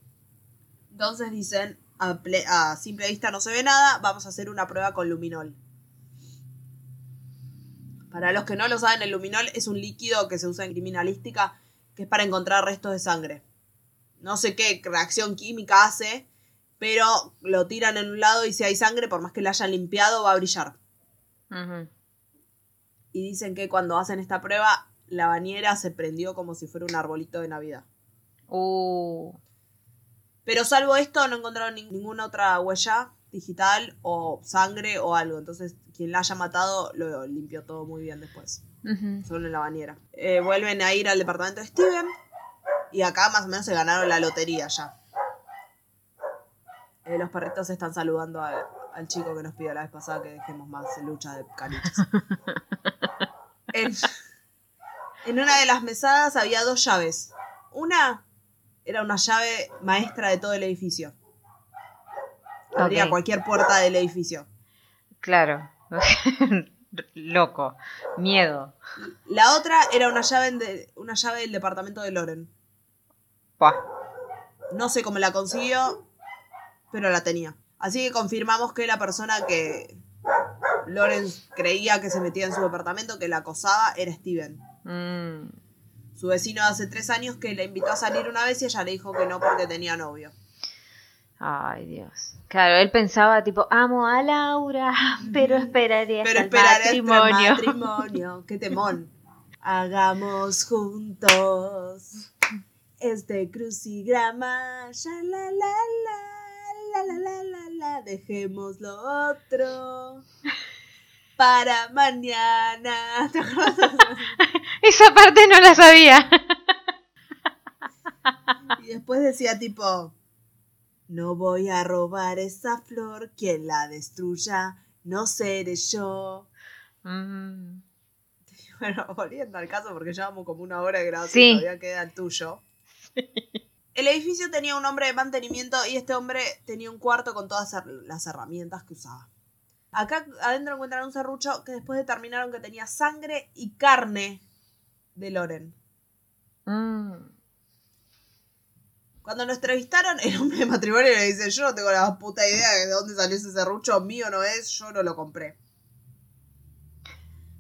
Entonces dicen, a, ple- a simple vista no se ve nada, vamos a hacer una prueba con luminol. Para los que no lo saben, el luminol es un líquido que se usa en criminalística que es para encontrar restos de sangre. No sé qué reacción química hace, pero lo tiran en un lado y si hay sangre, por más que la hayan limpiado, va a brillar. Y dicen que cuando hacen esta prueba, la bañera se prendió como si fuera un arbolito de Navidad. Uh. Pero salvo esto, no encontraron nin- ninguna otra huella digital o sangre o algo. Entonces, quien la haya matado lo limpió todo muy bien después. Solo en la bañera. Eh, vuelven a ir al departamento de Steven. Y acá más o menos se ganaron la lotería ya. Eh, los perritos están saludando a- al chico que nos pidió la vez pasada que dejemos más lucha de caniches. en, en una de las mesadas había dos llaves. Una era una llave maestra de todo el edificio. Abría cualquier puerta del edificio. Claro. Loco. Miedo. La otra era una llave, de, una llave del departamento de Loren. No sé cómo la consiguió, pero la tenía. Así que confirmamos que la persona que Loren creía que se metía en su departamento, que la acosaba, era Steven. Mm. su vecino de hace tres años que le invitó a salir una vez y ella le dijo que no porque tenía novio. Ay, Dios. Claro, él pensaba tipo, amo a Laura, pero esperaré hasta Pero el esperaré hasta el matrimonio. matrimonio. Qué temón. Hagamos juntos este crucigrama. Ya la la la, la la la la la. Dejemos lo otro para mañana. Esa parte no la sabía. Y después decía tipo, no voy a robar esa flor, quien la destruya no seré yo. Mm, Bueno, volviendo al caso, porque llevamos como una hora de grabación Sí. todavía queda el tuyo. El edificio tenía un hombre de mantenimiento y este hombre tenía un cuarto con todas las herramientas que usaba. Acá adentro encuentran un serrucho que después determinaron que tenía sangre y carne de Loren. mm. Cuando lo entrevistaron, el hombre de matrimonio le dice, yo no tengo la puta idea de dónde salió ese serrucho, mío no es, yo no lo compré.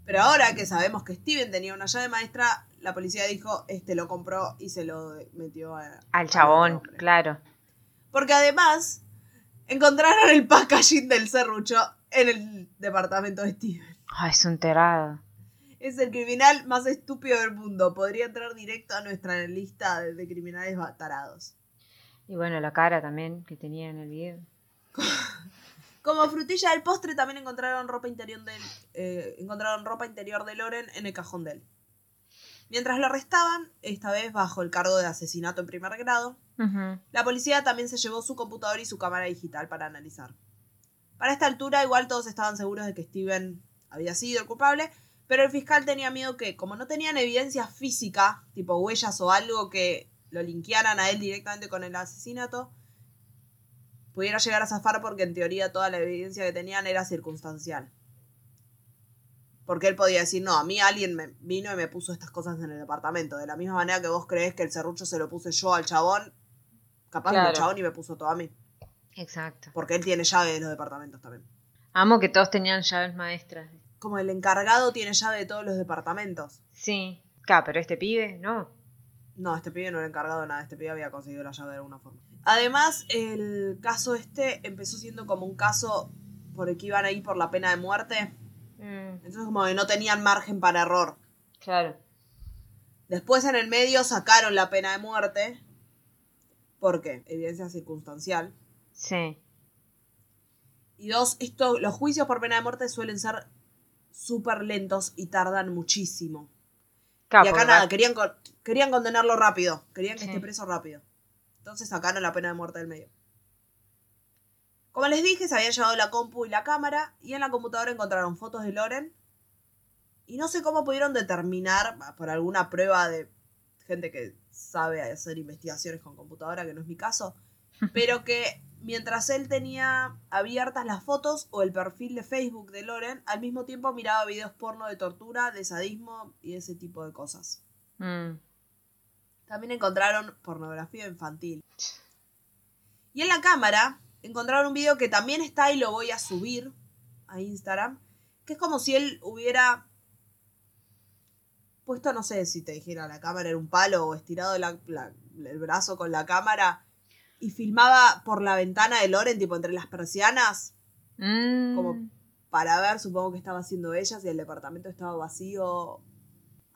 Pero ahora que sabemos que Steven tenía una llave maestra, la policía dijo, este lo compró y se lo metió a- Al chabón, claro. Porque además, encontraron el packaging del serrucho en el departamento de Steven. Ay, es un terado. Es el criminal más estúpido del mundo. Podría entrar directo a nuestra lista de, de criminales tarados. Y bueno, la cara también que tenía en el video. Como frutilla del postre también encontraron ropa interior del, eh, encontraron ropa interior de Loren en el cajón de él. Mientras lo arrestaban, esta vez bajo el cargo de asesinato en primer grado, la policía también se llevó su computador y su cámara digital para analizar. Para esta altura, igual todos estaban seguros de que Steven había sido el culpable, pero el fiscal tenía miedo que, como no tenían evidencia física, tipo huellas o algo que lo linkearan a él directamente con el asesinato, pudiera llegar a zafar porque en teoría toda la evidencia que tenían era circunstancial. Porque él podía decir, no, a mí alguien me vino y me puso estas cosas en el departamento. De la misma manera que vos creés que el serrucho se lo puse yo al chabón, capaz que Claro. el chabón y me puso todo a mí. Exacto. Porque él tiene llave de los departamentos también. Amo que todos tenían llaves maestras. Como el encargado tiene llave de todos los departamentos. Sí. Claro, pero este pibe, no. No, este pibe no era encargado de nada, este pibe había conseguido la llave de alguna forma. Además, el caso este empezó siendo como un caso por el que iban a ir por la pena de muerte. Mm, Entonces como que no tenían margen para error. claro. Después en el medio sacaron la pena de muerte. ¿Por qué? Evidencia circunstancial. Sí. Y dos, esto, los juicios por pena de muerte suelen ser súper lentos y tardan muchísimo. Claro, y acá nada, querían, querían condenarlo rápido. Querían que Sí. esté preso rápido. Entonces sacaron la pena de muerte del medio. Como les dije, se habían llevado la compu y la cámara. Y en la computadora encontraron fotos de Loren. Y no sé cómo pudieron determinar, por alguna prueba de gente que sabe hacer investigaciones con computadora, que no es mi caso, pero que mientras él tenía abiertas las fotos o el perfil de Facebook de Loren, al mismo tiempo miraba videos porno de tortura, de sadismo y ese tipo de cosas. Mm, También encontraron pornografía infantil. Y en la cámara encontraron un video que también está y lo voy a subir a Instagram, que es como si él hubiera puesto, no sé si te dijera, la cámara era un palo o estirado la- la- el brazo con la cámara y filmaba por la ventana de Loren, tipo entre las persianas, mm. como para ver, supongo que estaba haciendo ella, si el departamento estaba vacío.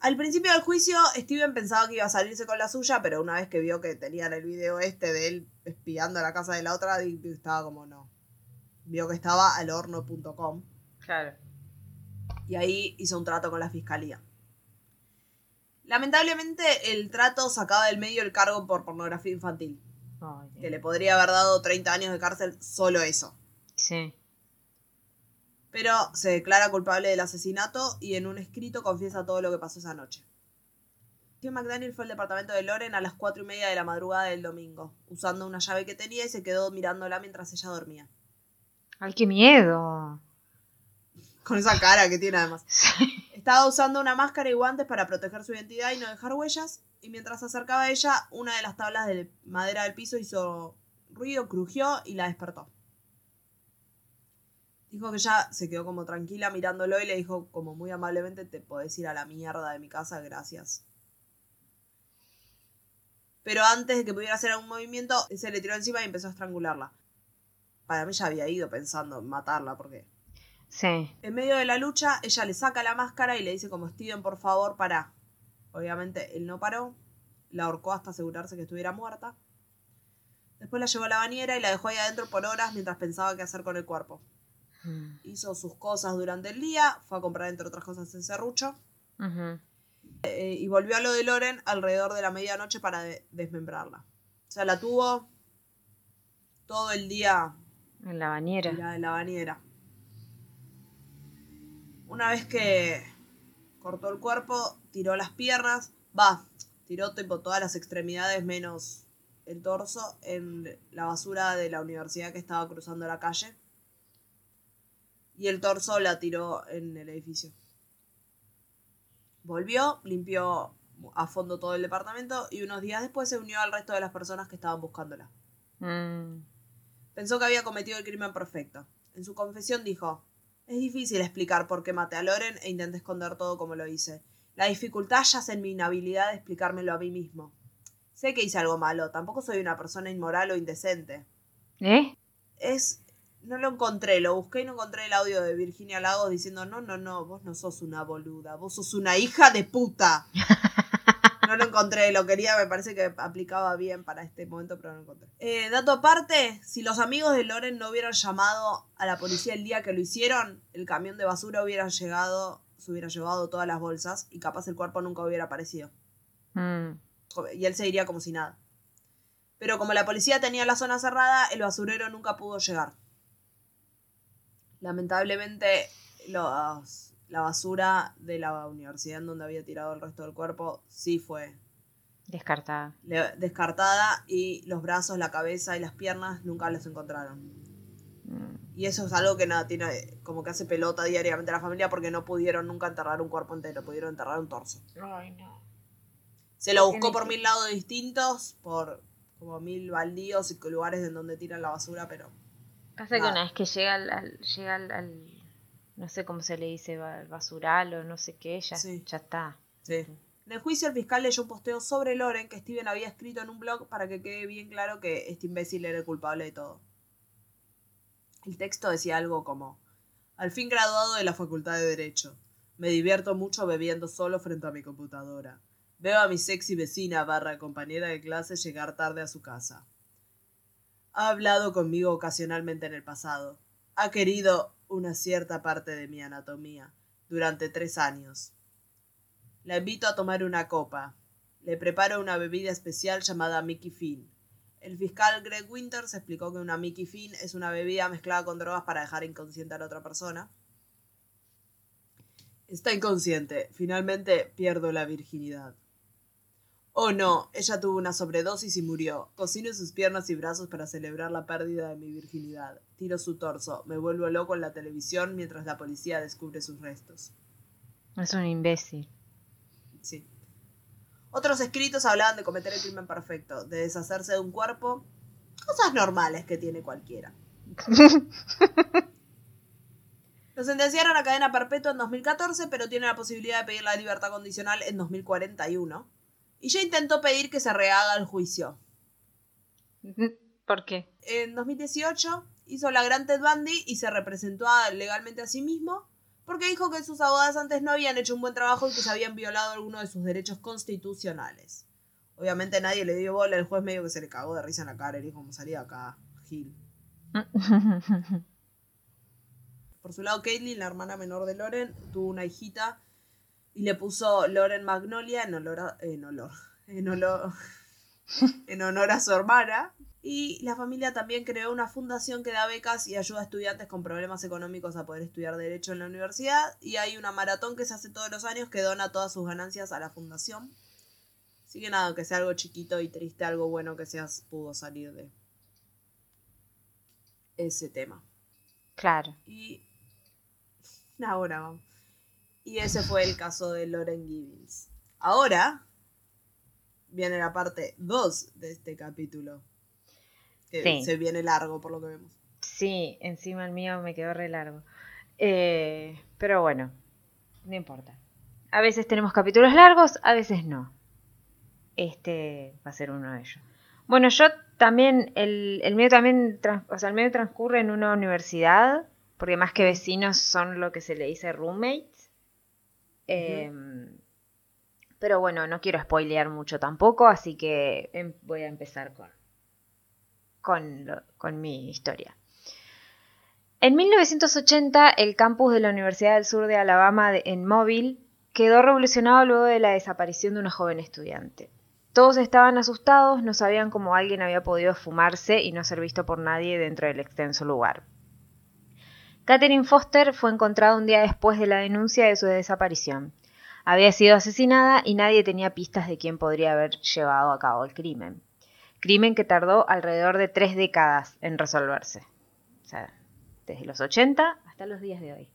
Al principio del juicio, Steven pensaba que iba a salirse con la suya, pero una vez que vio que tenían el video este de él espiando a la casa de la otra, estaba como no. Vio que estaba al horno.com Claro. y ahí hizo un trato con la fiscalía. Lamentablemente, el trato sacaba del medio el cargo por pornografía infantil, que le podría haber dado 30 años de cárcel solo eso. Sí. Pero se declara culpable del asesinato y en un escrito confiesa todo lo que pasó esa noche. Tim McDaniel fue al departamento de Loren a las cuatro y media de la madrugada del domingo, usando una llave que tenía y se quedó mirándola mientras ella dormía. Ay, qué miedo. Con esa cara que tiene además. Estaba usando una máscara y guantes para proteger su identidad y no dejar huellas, y mientras se acercaba a ella, una de las tablas de madera del piso hizo ruido, crujió y la despertó. Dijo que ya se quedó como tranquila mirándolo y le dijo como muy amablemente, te podés ir a la mierda de mi casa, gracias. Pero antes de que pudiera hacer algún movimiento, se le tiró encima y empezó a estrangularla. Para mí ya había ido pensando en matarla porque Sí. en medio de la lucha, ella le saca la máscara y le dice como Steven, por favor, para. Obviamente él no paró, la ahorcó hasta asegurarse que estuviera muerta. Después la llevó a la bañera y la dejó ahí adentro por horas mientras pensaba qué hacer con el cuerpo. Mm. Hizo sus cosas durante el día, fue a comprar entre otras cosas el serrucho eh, y volvió a lo de Loren alrededor de la medianoche para de- desmembrarla. O sea, la tuvo todo el día En la bañera. en la bañera. Una vez que cortó el cuerpo, tiró las piernas, va, tiró tipo todas las extremidades menos el torso en la basura de la universidad que estaba cruzando la calle. Y el torso la tiró en el edificio. Volvió, limpió a fondo todo el departamento y unos días después se unió al resto de las personas que estaban buscándola. Mm. Pensó que había cometido el crimen perfecto. En su confesión dijo, es difícil explicar por qué maté a Loren e intenté esconder todo como lo hice. La dificultad yace en mi inhabilidad de explicármelo a mí mismo. Sé que hice algo malo, tampoco soy una persona inmoral o indecente. ¿Eh? Es... No lo encontré, lo busqué y no encontré el audio de Virginia Lagos diciendo, no, no, no, vos no sos una boluda, vos sos una hija de puta. No lo encontré, lo quería, me parece que aplicaba bien para este momento, pero no lo encontré. Eh, dato aparte, si los amigos de Loren no hubieran llamado a la policía el día que lo hicieron, el camión de basura hubiera llegado, se hubiera llevado todas las bolsas y capaz el cuerpo nunca hubiera aparecido. Mm. Y él se iría como si nada. Pero como la policía tenía la zona cerrada, el basurero nunca pudo llegar. Lamentablemente, los, la basura de la universidad en donde había tirado el resto del cuerpo sí fue Descartada. le- descartada y los brazos, la cabeza y las piernas nunca los encontraron. Mm. Y eso es algo que nada, tiene como que hace pelota diariamente a la familia porque no pudieron nunca enterrar un cuerpo entero, pudieron enterrar un torso. Ay, no. Se lo buscó por mil lados distintos, por como mil baldíos y lugares en donde tiran la basura, pero Pasa que una vez que llega al, al- llega al, al- no sé cómo se le dice, basural o no sé qué, ya, Sí. ya está. sí. En el juicio el fiscal leyó un posteo sobre Loren que Steven había escrito en un blog para que quede bien claro que este imbécil era el culpable de todo. El texto decía algo como, al fin graduado de la Facultad de Derecho, me divierto mucho bebiendo solo frente a mi computadora. Veo a mi sexy vecina barra compañera de clase llegar tarde a su casa. Ha hablado conmigo ocasionalmente en el pasado. Ha querido una cierta parte de mi anatomía durante tres años. La invito a tomar una copa. Le preparo una bebida especial llamada Mickey Finn. El fiscal Greg Winters explicó que una Mickey Finn es una bebida mezclada con drogas para dejar inconsciente a la otra persona. Está inconsciente. Finalmente pierdo la virginidad. Oh no, ella tuvo una sobredosis y murió. Cocino sus piernas y brazos para celebrar la pérdida de mi virginidad. Tiro su torso. Me vuelvo loco en la televisión mientras la policía descubre sus restos. Es un imbécil. Sí. Otros escritos hablaban de cometer el crimen perfecto, de deshacerse de un cuerpo, cosas normales que tiene cualquiera. Lo sentenciaron a cadena perpetua en 2014, pero tiene la posibilidad de pedir la libertad condicional en 2041. Y ya intentó pedir que se rehaga el juicio. ¿Por qué? En 2018 hizo la gran Ted Bundy y se representó legalmente a sí mismo porque dijo que sus abogadas antes no habían hecho un buen trabajo y que se habían violado algunos de sus derechos constitucionales. Obviamente nadie le dio bola, el juez medio que se le cagó de risa en la cara y dijo, como salía acá, Gil. Por su lado, Caitlyn, la hermana menor de Loren, tuvo una hijita y le puso Loren Magnolia en olor a- en olor, en olor, en honor a su hermana. Y la familia también creó una fundación que da becas y ayuda a estudiantes con problemas económicos a poder estudiar Derecho en la universidad. Y hay una maratón que se hace todos los años que dona todas sus ganancias a la fundación. Así que nada, que sea algo chiquito y triste, algo bueno que seas pudo salir de ese tema. claro. Y ahora vamos. Y ese fue el caso de Loren Gibbons. Ahora viene la parte 2 de este capítulo. Que Sí. se viene largo por lo que vemos. Sí, encima el mío me quedó re largo. Eh, pero bueno, no importa. A veces tenemos capítulos largos, a veces no. este va a ser uno de ellos. Bueno, yo también, el, el mío también, trans- o sea, el mío transcurre en una universidad, porque más que vecinos son lo que se le dice Em, pero bueno, no quiero spoilear mucho tampoco, así que em- voy a empezar con, con, mi historia. En 1980, el campus de la Universidad del Sur de Alabama en Mobile quedó revolucionado luego de la desaparición de una joven estudiante. Todos estaban asustados, no sabían cómo alguien había podido fumarse y no ser visto por nadie dentro del extenso lugar. Catherine Foster fue encontrada un día después de la denuncia de su desaparición. Había sido asesinada y nadie tenía pistas de quién podría haber llevado a cabo el crimen. Crimen que tardó alrededor de tres décadas en resolverse. O sea, desde los 80 hasta los días de hoy.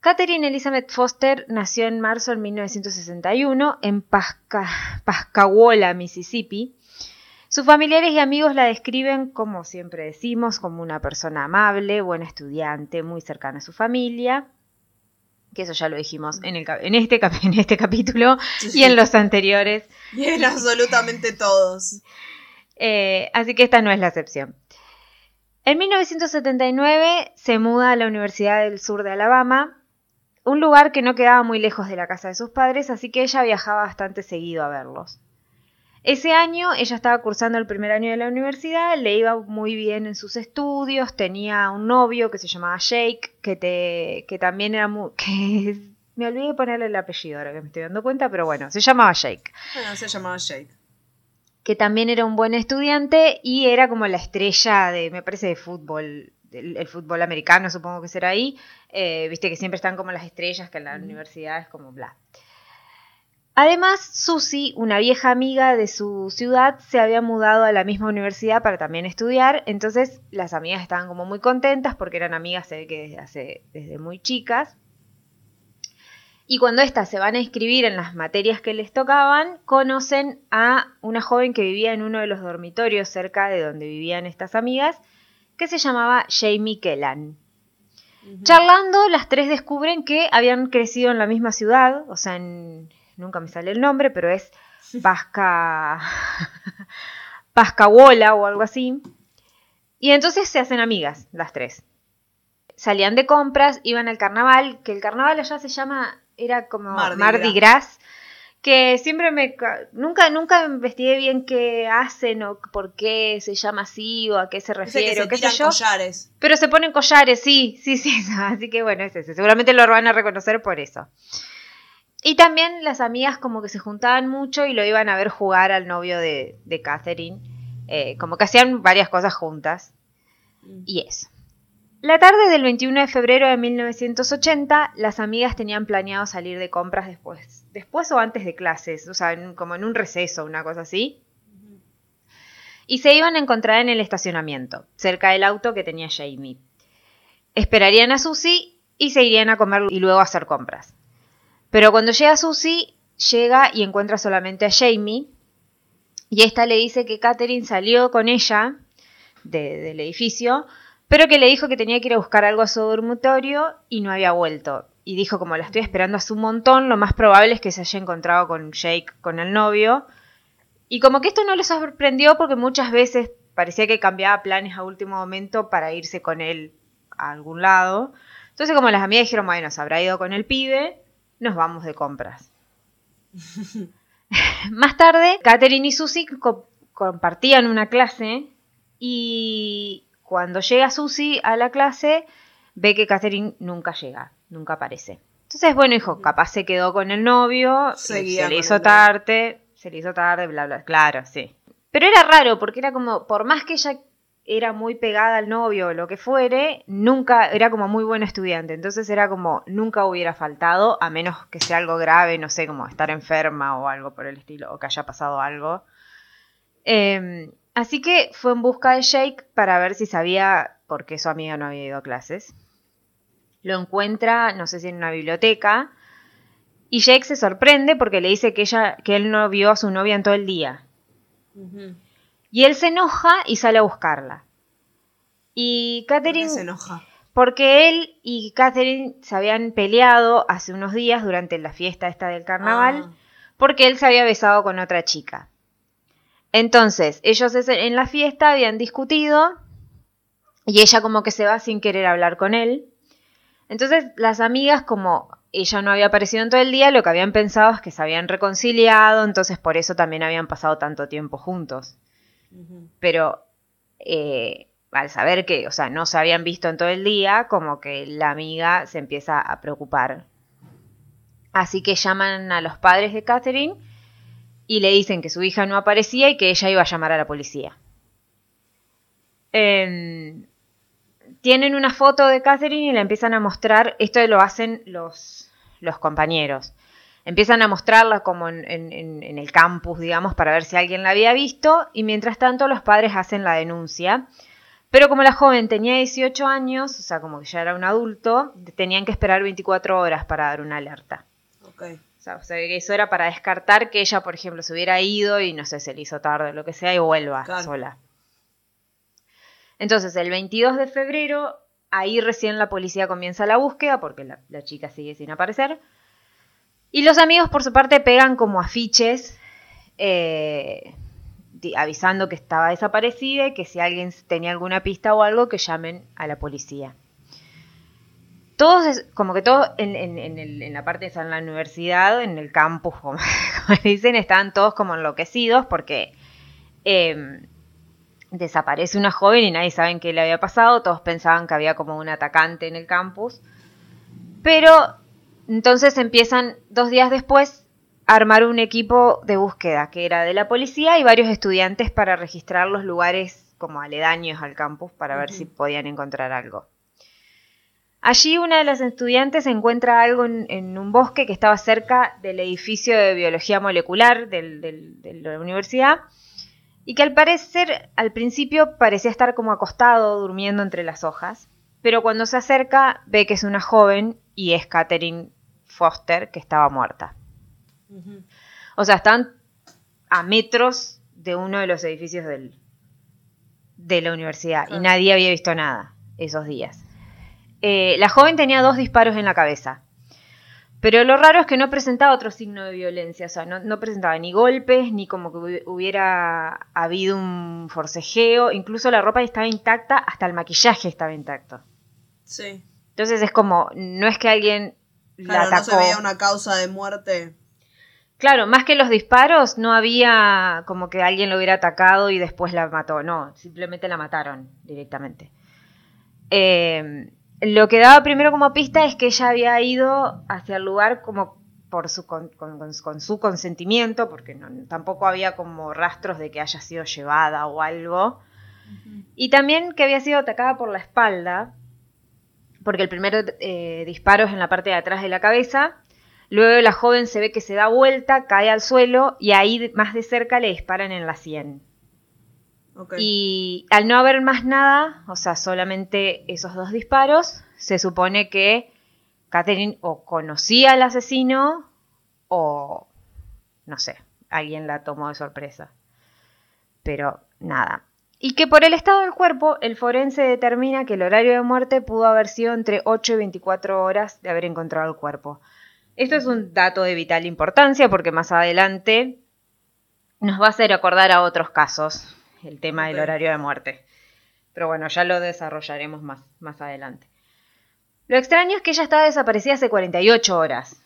Catherine Elizabeth Foster nació en marzo de 1961 en Pasca- Pascagoula, Mississippi. Sus familiares y amigos la describen, como siempre decimos, como una persona amable, buena estudiante, muy cercana a su familia. Que eso ya lo dijimos en, el, cap- en, este, en este capítulo y en los anteriores. Y en absolutamente todos. Eh, así que esta no es la excepción. En 1979 se muda a la Universidad del Sur de Alabama, un lugar que no quedaba muy lejos de la casa de sus padres, así que ella viajaba bastante seguido a verlos. Ese año ella estaba cursando el primer año de la universidad, le iba muy bien en sus estudios, tenía un novio que se llamaba Jake, que, te, que también era muy... Que, me olvidé de ponerle el apellido ahora que me estoy dando cuenta, pero bueno, se llamaba Jake Bueno, se llamaba Jake. que también era un buen estudiante y era como la estrella de, me parece, de fútbol, el fútbol americano, supongo que será ahí. Eh, Viste que siempre están como las estrellas, que en la universidad es como bla. Además, Susie, una vieja amiga de su ciudad, se había mudado a la misma universidad para también estudiar, entonces las amigas estaban como muy contentas porque eran amigas se ve que desde, hace, desde muy chicas. Y cuando éstas se van a inscribir en las materias que les tocaban, conocen a una joven que vivía en uno de los dormitorios cerca de donde vivían estas amigas, que se llamaba Jamie Kellan. Charlando, las tres descubren que habían crecido en la misma ciudad, o sea, en- nunca me sale el nombre, pero es Pasca... Pascagola o algo así. Y entonces se hacen amigas, las tres. Salían de compras, iban al carnaval, que el carnaval allá se llama, era como Mardi Mardi, Gras. que siempre me... ca- Nunca, nunca investigué bien qué hacen o por qué se llama así o a qué se Ese que refiere se o qué sé yo. collares. Pero se ponen collares, sí, sí, sí. Así que bueno, es ese. Seguramente lo van a reconocer por eso. Y también las amigas como que se juntaban mucho y lo iban a ver jugar al novio de, de Catherine. Eh, como que hacían varias cosas juntas. Y eso. La tarde del 21 de febrero de 1980, las amigas tenían planeado salir de compras después, después o antes de clases, o sea, en- como en un receso, una cosa así. Y se iban a encontrar en el estacionamiento, cerca del auto que tenía Jamie. Esperarían a Susie y se irían a comer y luego a hacer compras. Pero cuando llega Susie, llega y encuentra solamente a Jamie. Y esta le dice que Catherine salió con ella de- del edificio, pero que le dijo que tenía que ir a buscar algo a su dormitorio y no había vuelto. Y dijo, como la estoy esperando hace un montón, lo más probable es que se haya encontrado con Jake, con el novio. Y como que esto no les sorprendió porque muchas veces parecía que cambiaba planes a último momento para irse con él a algún lado. Entonces como las amigas dijeron, bueno, se habrá ido con el pibe, nos vamos de compras. Más tarde, Catherine y Susie co- compartían una clase y cuando llega Susie a la clase ve que Catherine nunca llega, nunca aparece. Entonces, bueno, hijo, capaz se quedó con el novio, Seguía se le hizo tarde, se le hizo tarde, bla, bla, claro, sí. Pero era raro porque era como, por más que ella era muy pegada al novio o lo que fuere, nunca, era como muy buena estudiante, entonces era como, nunca hubiera faltado, a menos que sea algo grave, no sé, como estar enferma o algo por el estilo, o que haya pasado algo. Eh, así que fue en busca de Jake para ver si sabía por qué su amiga no había ido a clases. Lo encuentra, no sé si en una biblioteca, y Jake se sorprende porque le dice que, ella, que él no vio a su novia en todo el día. Y él se enoja y sale a buscarla. Y ¿Por qué Catherine, se enoja? porque él y Catherine se habían peleado hace unos días durante la fiesta esta del carnaval, Ah. porque él se había besado con otra chica. Entonces, ellos en la fiesta habían discutido y ella como que se va sin querer hablar con él. Entonces, las amigas, como ella no había aparecido en todo el día, lo que habían pensado es que se habían reconciliado, entonces por eso también habían pasado tanto tiempo juntos. Pero eh, al saber que, o sea, no se habían visto en todo el día, como que la amiga se empieza a preocupar. Así que llaman a los padres de Catherine y le dicen que su hija no aparecía y que ella iba a llamar a la policía. Em, tienen una foto de Catherine y la empiezan a mostrar, esto lo hacen los, los compañeros, empiezan a mostrarla como en, en- en- en el campus, digamos, para ver si alguien la había visto y mientras tanto los padres hacen la denuncia. Pero como la joven tenía 18 años, o sea, como que ya era un adulto, tenían que esperar 24 horas para dar una alerta. Ok. O sea, o sea, que eso era para descartar que ella, por ejemplo, se hubiera ido y no sé, se le hizo tarde o lo que sea y vuelva Claro. sola. Entonces, el 22 de febrero, ahí recién la policía comienza la búsqueda porque la, la chica sigue sin aparecer. Y los amigos, por su parte, pegan como afiches eh, avisando que estaba desaparecida y que si alguien tenía alguna pista o algo, que llamen a la policía. Todos, es- como que todos en, en- en la parte esa en la universidad, en el campus, como, dicen, estaban todos como enloquecidos porque eh, desaparece una joven y nadie sabe qué le había pasado, todos pensaban que había como un atacante en el campus, pero entonces empiezan dos días después a armar un equipo de búsqueda que era de la policía y varios estudiantes para registrar los lugares como aledaños al campus para ver si podían encontrar algo. Allí una de las estudiantes encuentra algo en, en un bosque que estaba cerca del edificio de biología molecular del- del- de la universidad y que al parecer al principio parecía estar como acostado durmiendo entre las hojas, pero cuando se acerca ve que es una joven y es Catherine Foster que estaba muerta. O sea, están a metros de uno de los edificios del, de la universidad y nadie había visto nada esos días. Eh, la joven tenía dos disparos en la cabeza. Pero lo raro es que no presentaba otro signo de violencia, o sea, no, no presentaba ni golpes, ni como que hubi- hubiera habido un forcejeo, incluso la ropa estaba intacta, hasta el maquillaje estaba intacto. Sí. Entonces es como, no es que alguien la Claro, no se veía una causa de muerte. Claro, más que los disparos, no había como que alguien lo hubiera atacado y después la mató. No, simplemente la mataron directamente. Eh, lo que daba primero como pista es que ella había ido hacia el lugar como por su con, con- con- con su consentimiento, porque no- tampoco había como rastros de que haya sido llevada o algo. Y también que había sido atacada por la espalda, porque el primer eh, disparo es en la parte de atrás de la cabeza. Luego la joven se ve que se da vuelta, cae al suelo y ahí más de cerca le disparan en la sien. Ok. Y al no haber más nada, o sea, solamente esos dos disparos, se supone que Catherine o conocía al asesino o, no sé, alguien la tomó de sorpresa. Pero nada. Y que por el estado del cuerpo, el forense determina que el horario de muerte pudo haber sido entre 8 y 24 horas de haber encontrado el cuerpo. Esto es un dato de vital importancia porque más adelante nos va a hacer acordar a otros casos el tema del horario de muerte. Pero bueno, ya lo desarrollaremos más, más adelante. Lo extraño es que ella estaba desaparecida hace 48 horas.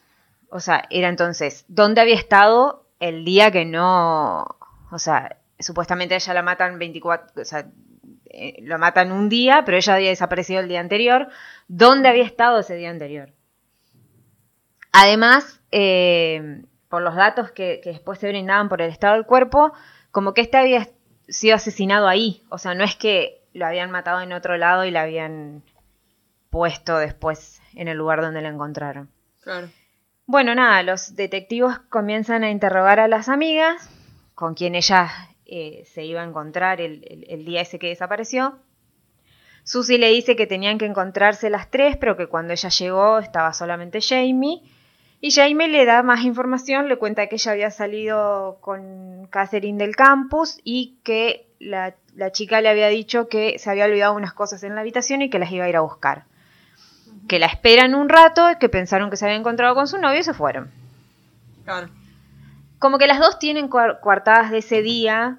O sea, era entonces, ¿dónde había estado el día que no... O sea, supuestamente a ella la matan 24... O sea, eh, lo matan un día, pero ella había desaparecido el día anterior. ¿Dónde había estado ese día anterior? Además, eh, por los datos que, que después se brindaban por el estado del cuerpo, como que este había sido asesinado ahí. O sea, no es que lo habían matado en otro lado y la habían puesto después en el lugar donde la encontraron. Claro. Bueno, nada, los detectivos comienzan a interrogar a las amigas, con quien ella eh, se iba a encontrar el, el- el día ese que desapareció. Susie le dice que tenían que encontrarse las tres, pero que cuando ella llegó estaba solamente Jamie. Y Jamie le da más información, le cuenta que ella había salido con Catherine del campus y que la, la chica le había dicho que se había olvidado unas cosas en la habitación y que las iba a ir a buscar. Que la esperan un rato, que pensaron que se había encontrado con su novio y se fueron. Claro. como que las dos tienen coartadas de ese día.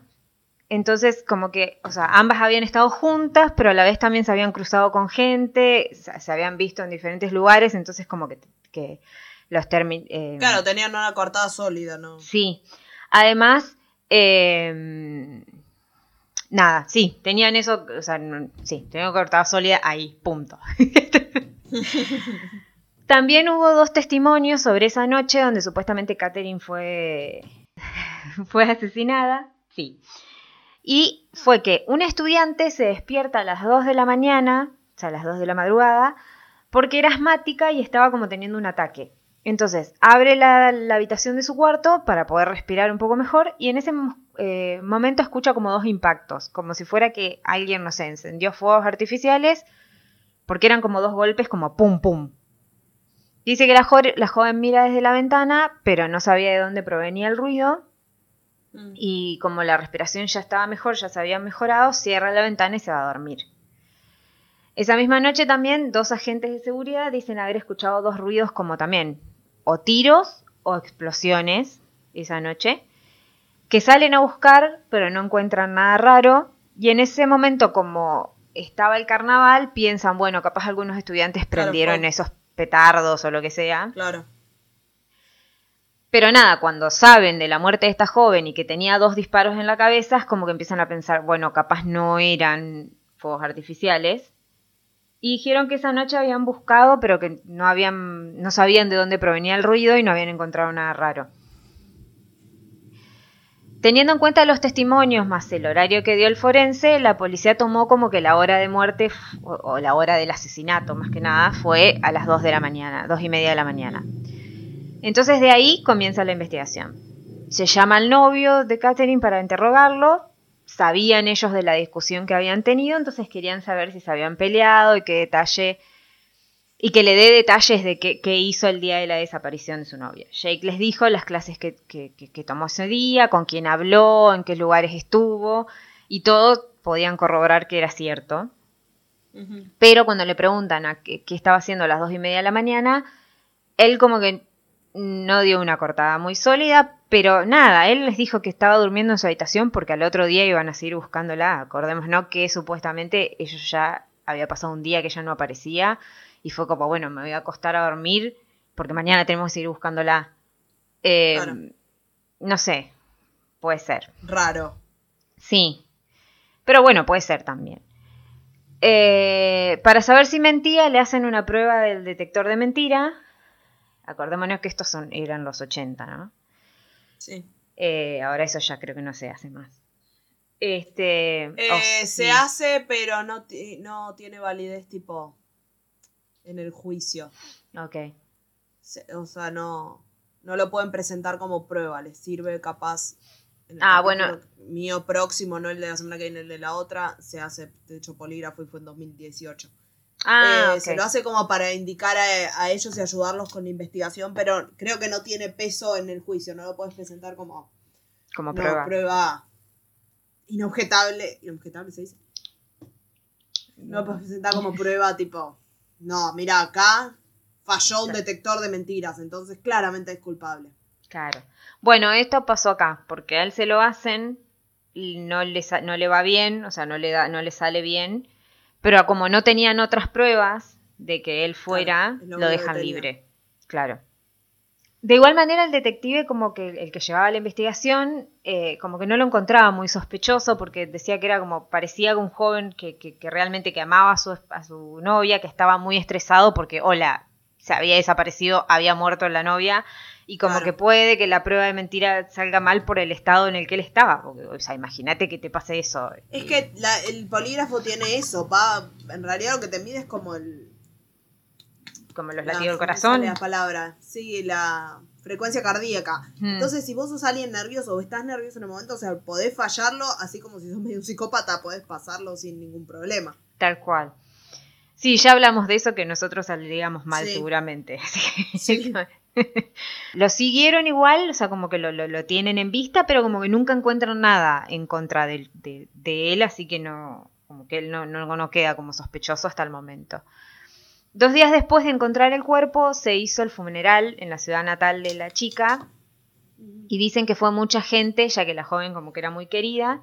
Entonces, como que, o sea, ambas habían estado juntas, pero a la vez también se habían cruzado con gente, se, habían visto en diferentes lugares, entonces como que, que los términos... Claro, tenían una cortada sólida, ¿no? Sí. Además, eh, nada, sí, tenían eso, o sea, sí, tenían cortada sólida ahí, punto. También hubo dos testimonios sobre esa noche donde supuestamente Catherine fue, fue asesinada. Sí. Y fue que un estudiante se despierta a las 2 de la mañana, o sea, a las 2 de la madrugada, porque era asmática y estaba como teniendo un ataque. Entonces, abre la, habitación de su cuarto para poder respirar un poco mejor y en ese eh, momento escucha como dos impactos, como si fuera que alguien, no sé, encendió fuegos artificiales, porque eran como dos golpes como pum pum. Dice que la joven mira desde la ventana, pero no sabía de dónde provenía el ruido Mm. y como la respiración ya estaba mejor, ya se había mejorado, cierra la ventana y se va a dormir. Esa misma noche también dos agentes de seguridad dicen haber escuchado dos ruidos como también o tiros o explosiones esa noche, que salen a buscar pero no encuentran nada raro y en ese momento como estaba el carnaval piensan, bueno, capaz algunos estudiantes Claro, prendieron esos petardos o lo que sea. Claro. Pero nada, cuando saben de la muerte de esta joven y que tenía dos disparos en la cabeza, es como que empiezan a pensar, bueno, capaz no eran fuegos artificiales. Y dijeron que esa noche habían buscado, pero que no habían, no sabían de dónde provenía el ruido y no habían encontrado nada raro. Teniendo en cuenta los testimonios más el horario que dio el forense, la policía tomó como que la hora de muerte o, la hora del asesinato, más que nada, fue a las 2 de la mañana, dos y media de la mañana. Entonces de ahí comienza la investigación. Se llama al novio de Catherine para interrogarlo. Sabían ellos de la discusión que habían tenido, entonces querían saber si se habían peleado y qué detalle. Y que le dé detalles de qué, qué hizo el día de la desaparición de su novia. Jake les dijo las clases que, que- que- que tomó ese día, con quién habló, en qué lugares estuvo, y todo podían corroborar que era cierto. Pero cuando le preguntan a qué, qué estaba haciendo a las dos y media de la mañana, él como que no dio una cortada muy sólida, pero nada, él les dijo que estaba durmiendo en su habitación porque al otro día iban a seguir buscándola. Acordémonos que supuestamente ellos ya había pasado un día que ella no aparecía y fue como, bueno, me voy a acostar a dormir porque mañana tenemos que seguir buscándola. Eh, Claro. No sé, puede ser. Raro. Sí. Pero bueno, puede ser también. Eh, para saber si mentía, le hacen una prueba del detector de mentira. Acordémonos que estos son, eran los 80, ¿no? Sí. Eh, ahora eso ya creo que no se hace más. Este. Eh, oh, se sí. hace, pero no, no tiene validez tipo en el juicio. Ok. Se- o sea, no, no lo pueden presentar como prueba, les sirve capaz. en el Ah, capítulo Mío próximo, no el de la semana que viene, el de la otra, se hace, de hecho, polígrafo y fue en 2018. Ah, Eh. Se lo hace como para indicar a, a ellos y ayudarlos con la investigación, pero creo que no tiene peso en el juicio, no lo puedes presentar como Como no, prueba. inobjetable. ¿Inobjetable se dice? No lo puedes presentar como prueba tipo, no, mira, acá falló un detector de mentiras, entonces claramente es culpable. Claro. Bueno, esto pasó acá, porque a él se lo hacen y no le, no le va bien, o sea, no le, da, no le sale bien, pero como no tenían otras pruebas de que él fuera, Claro, lo dejan libre. Claro. De igual manera, el detective, como que el que llevaba la investigación, eh, como que no lo encontraba muy sospechoso, porque decía que era como, parecía un joven que, que- que realmente que amaba a su, a su novia, que estaba muy estresado porque, hola, se había desaparecido, había muerto la novia, y como Claro. que puede que la prueba de mentira salga mal por el estado en el que él estaba. Porque, o sea, imagínate que te pase eso. Es que la- el polígrafo tiene eso, va, en realidad lo que te mide es como el... Como los la- latidos del corazón. La palabra, sí, la frecuencia cardíaca. Hmm. Entonces, si vos sos alguien nervioso o estás nervioso en el momento, o sea, podés fallarlo, así como si sos medio un psicópata, podés pasarlo sin ningún problema. Tal cual. Sí, ya hablamos de eso que nosotros saldríamos mal Sí. seguramente. así que- Sí. lo siguieron igual, o sea, como que lo, tienen en vista, pero como que nunca encuentran nada en contra de, él, así que no, como que él no queda como sospechoso hasta el momento. Dos días después de encontrar el cuerpo, se hizo el funeral en la ciudad natal de la chica. Y dicen que fue mucha gente, ya que la joven como que era muy querida.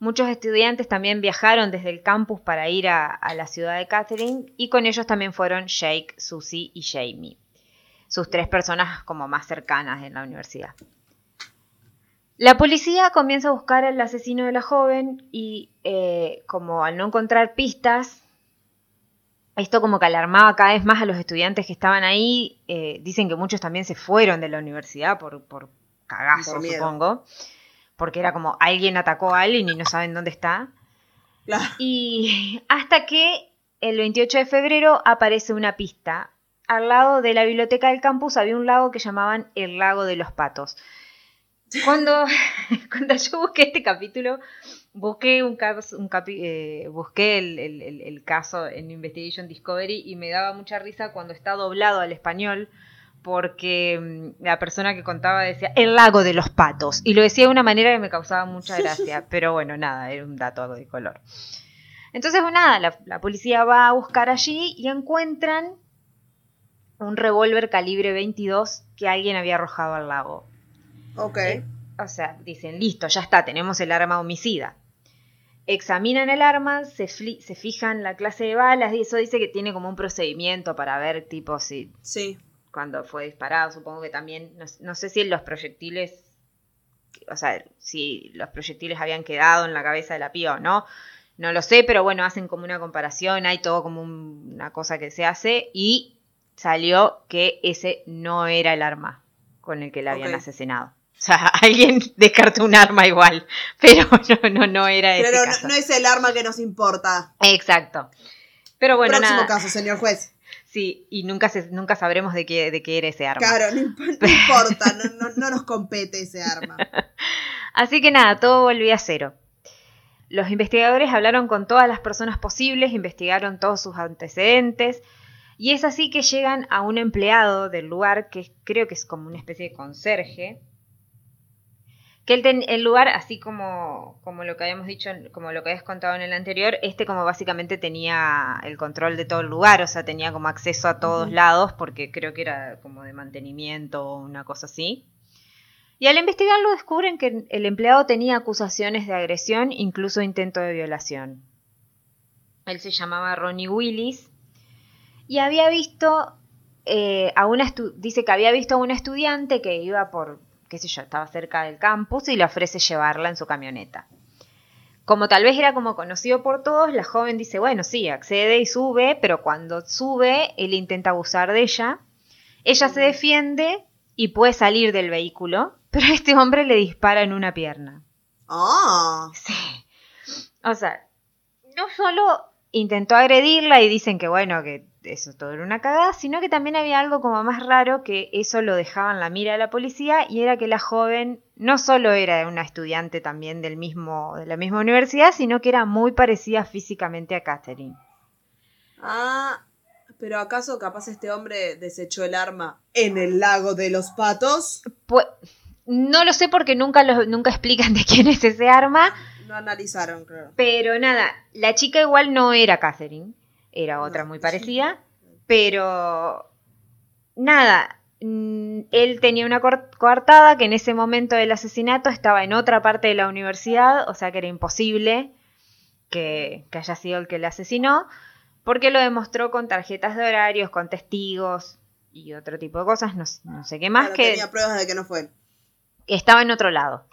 Muchos estudiantes también viajaron desde el campus para ir a, a la ciudad de Catherine y con ellos también fueron Jake, Susie y Jamie, sus tres personas como más cercanas en la universidad. La policía comienza a buscar al asesino de la joven y eh, como al no encontrar pistas, esto como que alarmaba cada vez más a los estudiantes que estaban ahí. eh, dicen que muchos también se fueron de la universidad por, por cagazo, Por supongo. Porque era como alguien atacó a alguien y no saben dónde está. Claro. Y hasta que el 28 de febrero aparece una pista. Al lado de la biblioteca del campus había un lago que llamaban el lago de los patos. Cuando, cuando yo busqué este capítulo, busqué un caso, un capi- eh, busqué el, el- el- el caso en Investigation Discovery y me daba mucha risa cuando está doblado al español porque mm, la persona que contaba decía el lago de los patos y lo decía de una manera que me causaba mucha gracia, pero bueno, nada, era un dato de color. Entonces, bueno, nada, la, la policía va a buscar allí y encuentran un revólver calibre 22 que alguien había arrojado al lago. Ok. O sea, dicen, listo, ya está, tenemos el arma homicida. Examinan el arma, se, fijan la clase de balas y eso dice que tiene como un procedimiento para ver tipo si Sí. cuando fue disparado, supongo que también, no, no sé si los proyectiles, o sea, si los proyectiles habían quedado en la cabeza de la piba o no, no lo sé, pero bueno, hacen como una comparación, hay todo como un- una cosa que se hace y salió que ese no era el arma con el que la habían asesinado. O sea, alguien descartó un arma igual, pero no, no, no era ese Pero no, caso. no es el arma que nos importa. Exacto. Pero bueno, Próximo nada. caso, señor juez. Sí, y nunca, se, nunca sabremos de qué, de qué era ese arma. Claro, no, imp- no importa, no, no- no nos compete ese arma. Así que nada, todo volvía a cero. Los investigadores hablaron con todas las personas posibles, investigaron todos sus antecedentes, y es así que llegan a un empleado del lugar, que creo que es como una especie de conserje, que el, ten- el lugar, así como, como lo que habíamos dicho, como lo que habías contado en el anterior, este como básicamente tenía el control de todo el lugar, o sea, tenía como acceso a todos lados, porque creo que era como de mantenimiento o una cosa así. Y al investigarlo descubren que el empleado tenía acusaciones de agresión, incluso intento de violación. Él se llamaba Ronnie Willis y había visto eh, a una dice que había visto a una estudiante que iba por, qué sé yo, estaba cerca del campus y le ofrece llevarla en su camioneta. Como tal vez era como conocido por todos, la joven dice, bueno, sí, accede y sube, pero cuando sube, él intenta abusar de ella. Ella se defiende y puede salir del vehículo, pero este hombre le dispara en una pierna. Ah, Sí. O sea, no solo intentó agredirla y dicen que bueno, que eso todo era una cagada, sino que también había algo como más raro que eso lo dejaba en la mira de la policía y era que la joven no solo era una estudiante también del mismo, de la misma universidad, sino que era muy parecida físicamente a Catherine. ah, pero ¿acaso capaz este hombre desechó el arma en el lago de los patos? Pues, no lo sé porque nunca, lo- nunca explican de quién es ese arma, No analizaron, creo. Pero nada, la chica igual no era Catherine, era otra muy parecida, pero nada, mm, él tenía una coartada que en ese momento del asesinato estaba en otra parte de la universidad, o sea que era imposible que, que haya sido el que le asesinó, porque lo demostró con tarjetas de horarios, con testigos y otro tipo de cosas, no, sé qué más, Claro, que tenía pruebas de que no fue él. estaba en otro lado.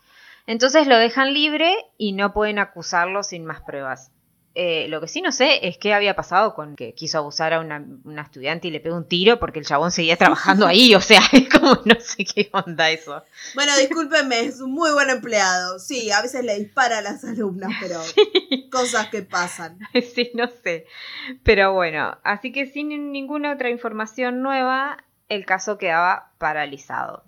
Entonces lo dejan libre y no pueden acusarlo sin más pruebas. Eh, lo que sí no sé es qué había pasado con que quiso abusar a una, una estudiante y le pegó un tiro porque el chabón seguía trabajando ahí. O sea, es como no sé qué onda eso. Bueno, discúlpenme, es un muy buen empleado. Sí, a veces le dispara a las alumnas, pero cosas que pasan. sí, no sé. Pero bueno, así que sin ninguna otra información nueva, el caso quedaba paralizado.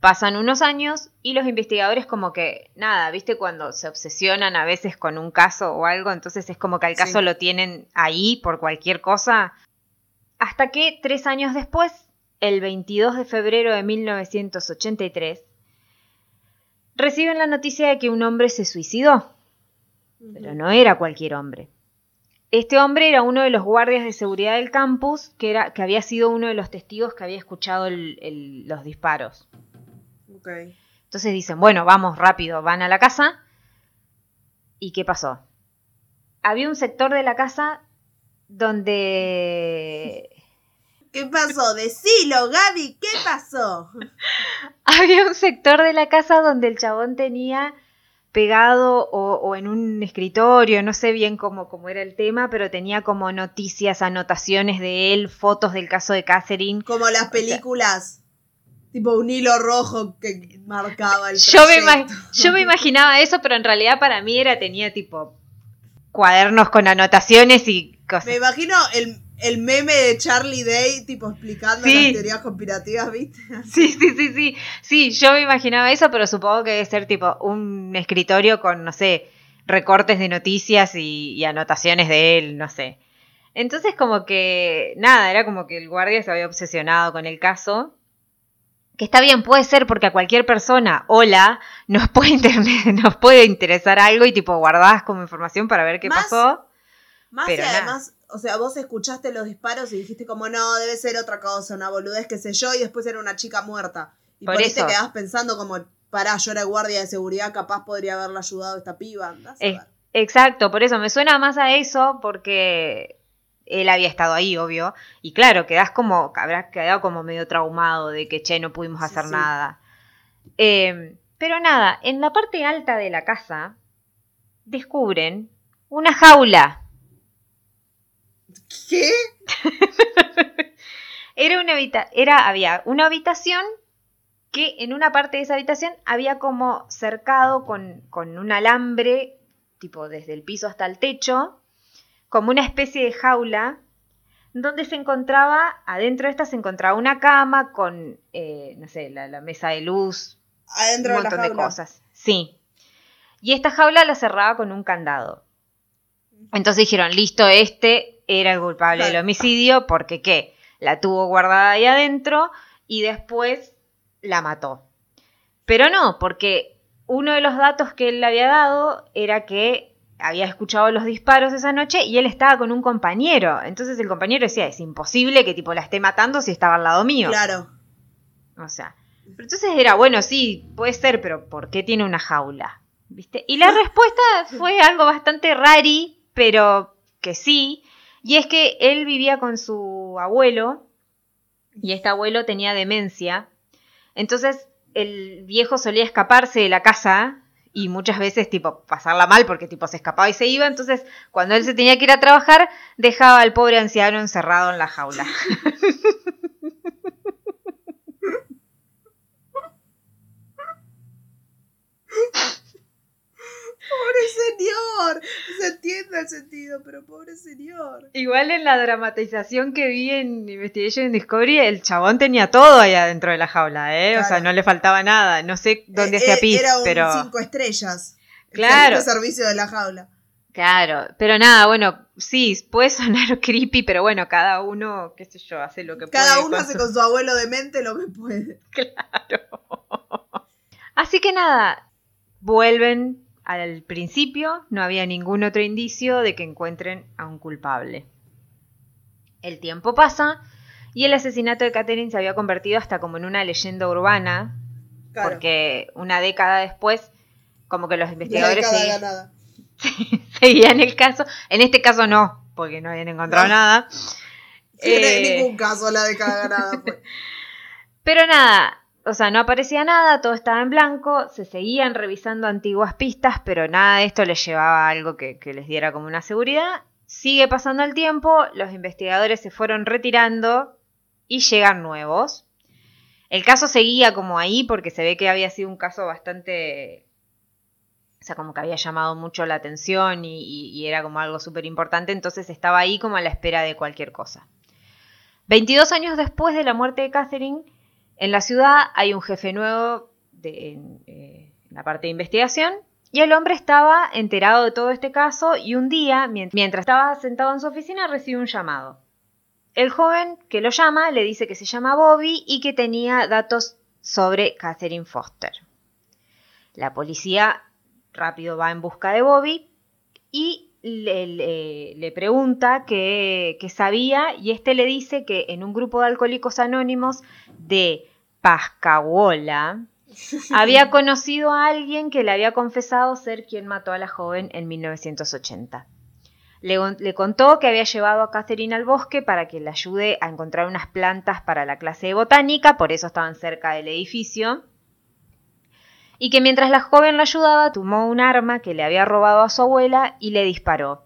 Pasan unos años y los investigadores como que, nada, viste cuando se obsesionan a veces con un caso o algo, entonces es como que al caso Sí. lo tienen ahí por cualquier cosa. Hasta que tres años después, el 22 de febrero de 1983, reciben la noticia de que un hombre se suicidó. Pero no era cualquier hombre. Este hombre era uno de los guardias de seguridad del campus, que, era, que había sido uno de los testigos que había escuchado el- el- los disparos. Entonces dicen, bueno, vamos rápido, van a la casa. ¿Y qué pasó? Había un sector de la casa donde ¿Qué pasó? Decilo, Gaby, ¿qué pasó? había un sector de la casa donde el chabón tenía pegado o, o en un escritorio, no sé bien cómo, cómo era el tema, pero tenía como noticias, anotaciones de él, fotos del caso de Catherine. Como las películas. Tipo un hilo rojo que marcaba el Yo me, yo me imaginaba eso, pero en realidad para mí era, tenía tipo cuadernos con anotaciones y cosas. Me imagino el, el meme de Charlie Day, tipo explicando Sí. las teorías conspirativas, ¿viste? Sí, sí, sí, sí. Sí, yo me imaginaba eso, pero supongo que debe ser tipo un escritorio con, no sé, recortes de noticias y, y anotaciones de él, no sé. Entonces como que, nada, era como que el guardia se había obsesionado con el caso. Que está bien, puede ser porque a cualquier persona, hola, nos puede, nos puede interesar algo y tipo guardás como información para ver qué Más- pasó. Más Pero y además, o sea, vos escuchaste los disparos y dijiste como, no, debe ser otra cosa, una boludez, qué sé yo, y después era una chica muerta. Y Por por, ahí te eso. quedás pensando como, pará, yo era guardia de seguridad, capaz podría haberle ayudado a esta piba. andás a Eh, ver. exacto, por eso me suena más a eso porque él había estado ahí, obvio. Y claro, quedás como, habrás quedado como medio traumado de que, che, no pudimos Sí, hacer sí. nada. Eh, pero nada, en la parte alta de la casa descubren una jaula. ¿Qué? Era una habita era, había una habitación que en una parte de esa habitación había como cercado con, con un alambre, tipo desde el piso hasta el techo, como una especie de jaula, donde se encontraba, adentro de esta se encontraba una cama con, eh, no sé, la, la mesa de luz, Adentro un de la montón de cosas. Sí. Y esta jaula la cerraba con un candado. Entonces dijeron, listo, este era el culpable del homicidio, porque qué, la tuvo guardada ahí adentro y después la mató. Pero no, porque uno de los datos que él le había dado era que había escuchado los disparos esa noche y él estaba con un compañero. Entonces el compañero decía, es imposible que tipo la esté matando si estaba al lado mío. Claro. O sea, pero entonces era, bueno, sí, puede ser, pero ¿por qué tiene una jaula? ¿Viste? Y la respuesta fue algo bastante rari, pero que sí. Y es que él vivía con su abuelo y este abuelo tenía demencia. Entonces el viejo solía escaparse de la casa y muchas veces tipo pasarla mal porque tipo se escapaba y se iba. Entonces cuando él se tenía que ir a trabajar dejaba al pobre anciano encerrado en la jaula. Pobre señor. Se entiende el sentido, pero pobre señor. Igual en la dramatización que vi en Investigation Discovery, el chabón tenía todo ahí adentro de la jaula, ¿eh? O sea, Claro. no le faltaba nada. No sé dónde Eh, hacía eh, pis, Era un pero... cinco estrellas. Claro. Servicio de la jaula. Claro, pero nada, bueno, sí, puede sonar creepy, pero bueno, cada uno, qué sé yo, hace lo que Cada puede. uno con hace su- con su abuelo demente lo que puede. Así que nada, vuelven al principio, no había ningún otro indicio de que encuentren a un culpable. El tiempo pasa y el asesinato de Catherine se había convertido hasta como en una leyenda urbana, Claro. porque una década después, como que los investigadores ganada. seguían el caso. En este caso no, porque no habían encontrado No. nada. Sí, en Eh, ningún caso la década ganada fue. Pero nada, o sea, no aparecía nada, todo estaba en blanco, se seguían revisando antiguas pistas, pero nada de esto les llevaba a algo que, les diera como una seguridad. Sigue pasando el tiempo, los investigadores se fueron retirando y llegan nuevos. El caso seguía como ahí porque se ve que había sido un caso bastante... O sea, como que había llamado mucho la atención y, y- y era como algo súper importante, entonces estaba ahí como a la espera de cualquier cosa. 22 años después de la muerte de Catherine, en la ciudad hay un jefe nuevo en, eh, en la parte de investigación y el hombre estaba enterado de todo este caso y un día, mien- mientras estaba sentado en su oficina, recibe un llamado. El joven que lo llama le dice que se llama Bobby y que tenía datos sobre Catherine Foster. La policía rápido va en busca de Bobby y le, le- le pregunta qué qué sabía y este le dice que en un grupo de alcohólicos anónimos de Pascagola había conocido a alguien que le había confesado ser quien mató a la joven en 1980. Le, le contó que había llevado a Catherine al bosque para que le ayude a encontrar unas plantas para la clase de botánica, por eso estaban cerca del edificio. Y que mientras la joven lo ayudaba, tomó un arma que le había robado a su abuela y le disparó.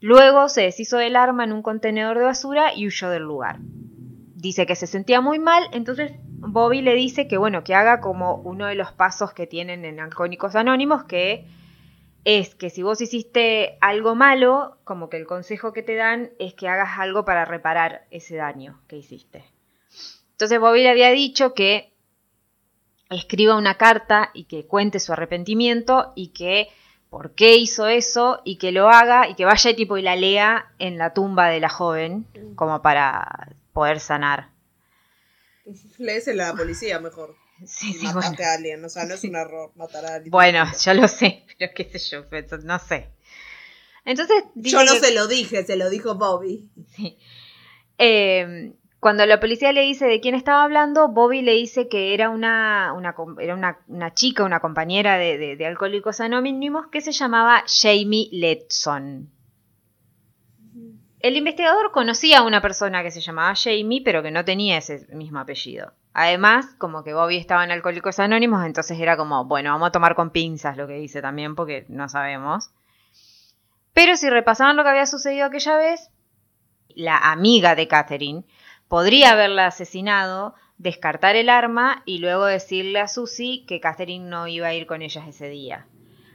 Luego se deshizo del arma en un contenedor de basura y huyó del lugar. Dice que se sentía muy mal, entonces Bobby le dice que bueno, que haga como uno de los pasos que tienen en Alcohólicos Anónimos, que es que si vos hiciste algo malo, como que el consejo que te dan es que hagas algo para reparar ese daño que hiciste. Entonces Bobby le había dicho que escriba una carta y que cuente su arrepentimiento y que por qué hizo eso y que lo haga y que vaya y tipo y la lea en la tumba de la joven como para poder sanar. Léesela a la policía mejor. Sí, sí, bueno. mataste a alguien, o sea, no es un error matar a alguien. Bueno, yo lo sé, pero qué sé yo, pero no sé. Entonces, Yo dice no que- se lo dije, se lo dijo Bobby. Sí. Eh, cuando la policía le dice de quién estaba hablando, Bobby le dice que era una, una com- era una, una chica, una compañera de, de- de Alcohólicos Anónimos que se llamaba Jamie Letson. El investigador conocía a una persona que se llamaba Jamie, pero que no tenía ese mismo apellido. Además, como que Bobby estaba en Alcohólicos Anónimos, entonces era como, bueno, vamos a tomar con pinzas lo que dice también, porque no sabemos. Pero si repasaban lo que había sucedido aquella vez, la amiga de Catherine podría haberla asesinado, descartar el arma y luego decirle a Susie que Catherine no iba a ir con ellas ese día.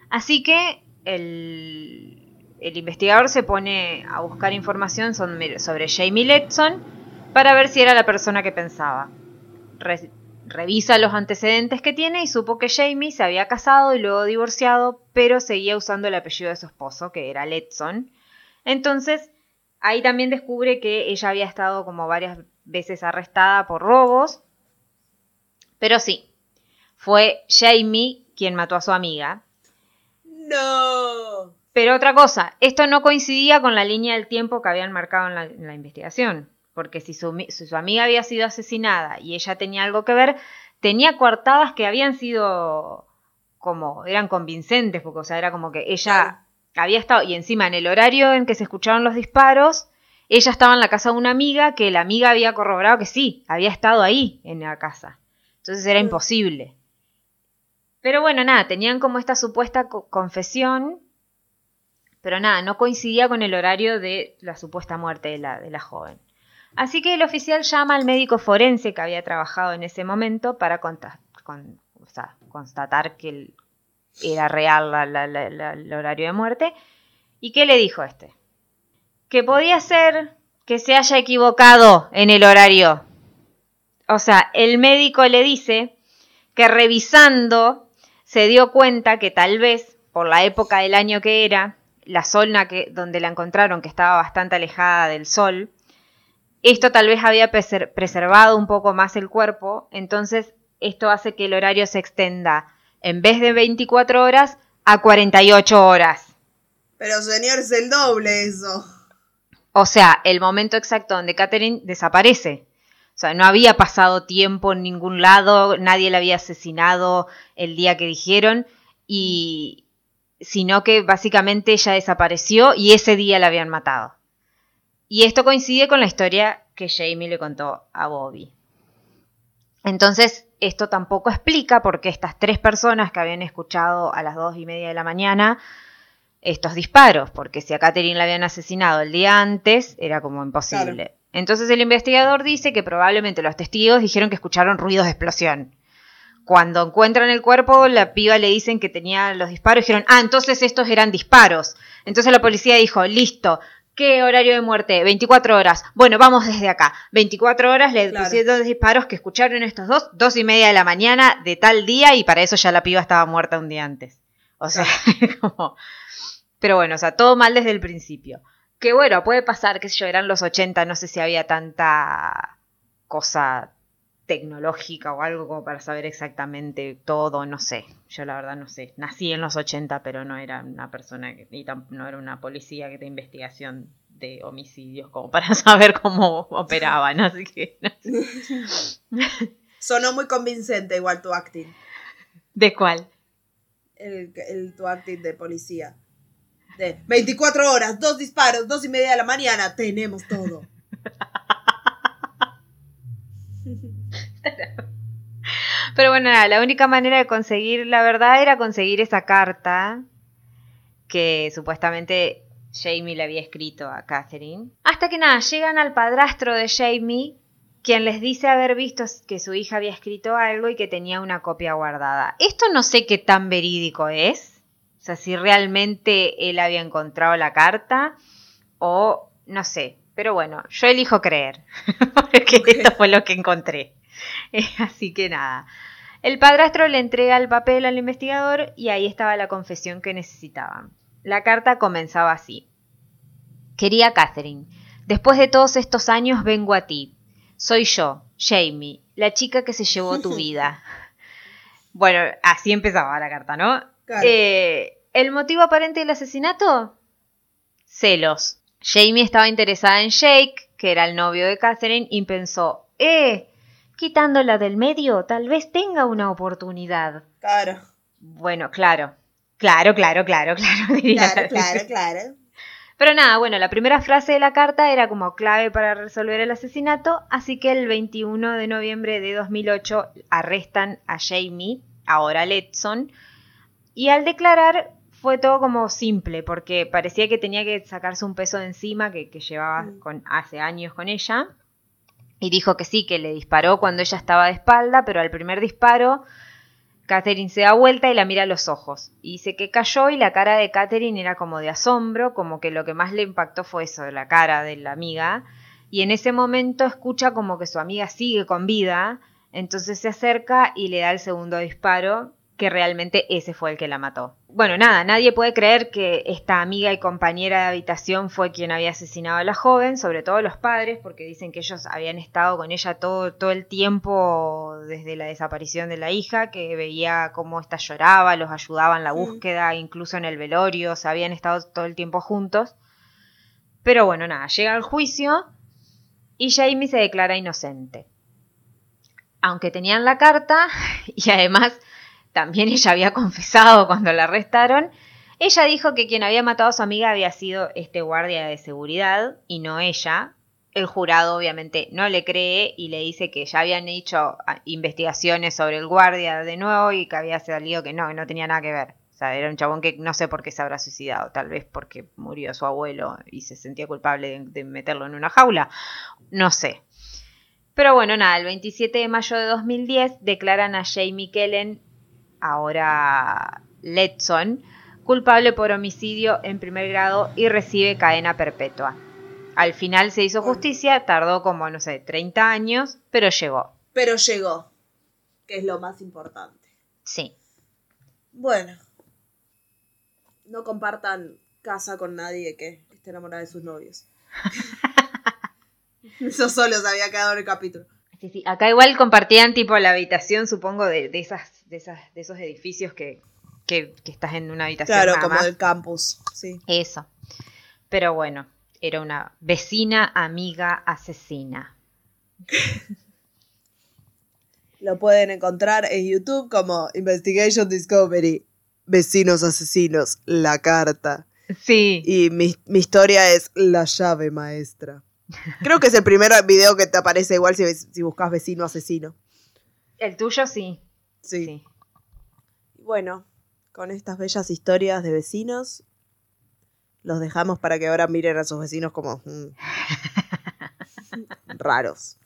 Así que el, investigador se pone a buscar información sobre, Jamie Letson para ver si era la persona que pensaba. Re- revisa los antecedentes que tiene y supo que Jamie se había casado y luego divorciado, pero seguía usando el apellido de su esposo, que era Letson. Entonces, ahí también descubre que ella había estado como varias veces arrestada por robos. Pero sí, fue Jamie quien mató a su amiga. No. Pero otra cosa, esto no coincidía con la línea del tiempo que habían marcado en la, en la investigación. Porque si su, mi- si su amiga había sido asesinada y ella tenía algo que ver, tenía coartadas que habían sido como, eran convincentes, porque o sea, era como que ella había estado, y encima en el horario en que se escucharon los disparos, ella estaba en la casa de una amiga que la amiga había corroborado que sí, había estado ahí en la casa. Entonces era imposible. Pero bueno, nada, tenían como esta supuesta co- confesión, pero nada, no coincidía con el horario de la supuesta muerte de la, de la joven. Así que el oficial llama al médico forense que había trabajado en ese momento para conta- con- o sea, constatar que el- era real el horario de muerte. ¿Y qué le dijo este? Que podía ser que se haya equivocado en el horario. O sea, el médico le dice que revisando se dio cuenta que tal vez, por la época del año que era, la zona que, donde la encontraron, que estaba bastante alejada del sol, esto tal vez había preser- preservado un poco más el cuerpo, entonces esto hace que el horario se extienda en vez de 24 horas a 48 horas. Pero señor, es el doble eso. O sea, el momento exacto donde Catherine desaparece. O sea, no había pasado tiempo en ningún lado, nadie la había asesinado el día que dijeron, y sino que básicamente ella desapareció y ese día la habían matado. Y esto coincide con la historia que Jamie le contó a Bobby. Entonces, esto tampoco explica por qué estas tres personas que habían escuchado a las dos y media de la mañana estos disparos, porque si a Catherine la habían asesinado el día antes, era como imposible. Entonces el investigador dice que probablemente los testigos dijeron que escucharon ruidos de explosión. Cuando encuentran el cuerpo, la piba le dicen que tenía los disparos y dijeron, ah, entonces estos eran disparos. Entonces la policía dijo, listo, ¿qué horario de muerte? 24 horas. Bueno, vamos desde acá. 24 horas le Claro. pusieron los disparos que escucharon estos dos, dos y media de la mañana de tal día y para eso ya la piba estaba muerta un día antes. O sea, como... Pero bueno, o sea, todo mal desde el principio. Que bueno, puede pasar, qué sé yo, eran los 80, no sé si había tanta cosa tecnológica o algo como para saber exactamente todo, no sé. Yo la verdad no sé. Nací en los 80, pero no era una persona que, y no era una policía que de investigación de homicidios como para saber cómo operaban, así que no sé. Sonó muy convincente igual tu acting. ¿De cuál? El, el- tu acting de policía. De 24 horas, dos disparos, dos y media de la mañana, tenemos todo. Pero bueno, nada, la única manera de conseguir la verdad era conseguir esa carta que supuestamente Jamie le había escrito a Catherine. Hasta que nada, llegan al padrastro de Jamie, quien les dice haber visto que su hija había escrito algo y que tenía una copia guardada. Esto no sé qué tan verídico es. O sea, si realmente él había encontrado la carta o no sé. Pero bueno, yo elijo creer. Porque esto fue lo que encontré. Eh, Así que nada. El padrastro le entrega el papel al investigador y ahí estaba la confesión que necesitaban. La carta comenzaba así. Quería Catherine, después de todos estos años vengo a ti. Soy yo, Jamie, la chica que se llevó tu vida. Bueno, así empezaba la carta, ¿no? Claro. Eh, ¿El motivo aparente del asesinato? Celos. Jamie estaba interesada en Jake, que era el novio de Catherine, y pensó, eh, quitándola del medio, tal vez tenga una oportunidad. Claro, Bueno, claro. Claro, claro, claro, claro. diría claro, la- claro, claro. Pero nada, bueno, la primera frase de la carta era como clave para resolver el asesinato, así que el 21 de noviembre de 2008 arrestan a Jamie, ahora Letson, y al declarar fue todo como simple, porque parecía que tenía que sacarse un peso de encima que, que llevaba Mm. con, hace años con ella, y dijo que sí, que le disparó cuando ella estaba de espalda, pero al primer disparo Catherine se da vuelta y la mira a los ojos. Y dice que cayó y la cara de Catherine era como de asombro, como que lo que más le impactó fue eso, la cara de la amiga. Y en ese momento escucha como que su amiga sigue con vida, entonces se acerca y le da el segundo disparo, que realmente ese fue el que la mató. Bueno, nada, nadie puede creer que esta amiga y compañera de habitación fue quien había asesinado a la joven, sobre todo los padres, porque dicen que ellos habían estado con ella todo, todo el tiempo desde la desaparición de la hija, que veía cómo ésta lloraba, los ayudaba en la Mm. búsqueda, incluso en el velorio, o sea, habían estado todo el tiempo juntos. Pero bueno, nada, llega el juicio y Jamie se declara inocente. Aunque tenían la carta y además también ella había confesado cuando la arrestaron, ella dijo que quien había matado a su amiga había sido este guardia de seguridad y no ella. El jurado obviamente no le cree y le dice que ya habían hecho ah, investigaciones sobre el guardia de nuevo y que había salido que no, no tenía nada que ver. O sea, era un chabón que no sé por qué se habrá suicidado, tal vez porque murió su abuelo y se sentía culpable de meterlo en una jaula. No sé. Pero bueno, nada, el 27 de mayo de 2010 declaran a Jamie Kellen, ahora Letson, culpable por homicidio en primer grado y recibe cadena perpetua. Al final se hizo justicia, tardó como, no sé, 30 años, pero llegó. Pero llegó, que es lo más importante. Sí. Bueno, no compartan casa con nadie que esté enamorada de sus novios. Eso solo se había quedado en el capítulo. Sí, sí. Acá igual compartían tipo la habitación, supongo, de, de esas, de esas, de esos edificios que, que, que estás en una habitación. Claro, nada como más. del campus, sí. Eso. Pero bueno, era una vecina, amiga, asesina. Lo pueden encontrar en YouTube como Investigation Discovery. Vecinos asesinos, la carta. Sí. Y mi, mi historia es la llave maestra. Creo que es el primer video que te aparece igual si, si buscas vecino asesino. El tuyo sí. Sí. Bueno, con estas bellas historias de vecinos, los dejamos para que ahora miren a sus vecinos como mm, raros.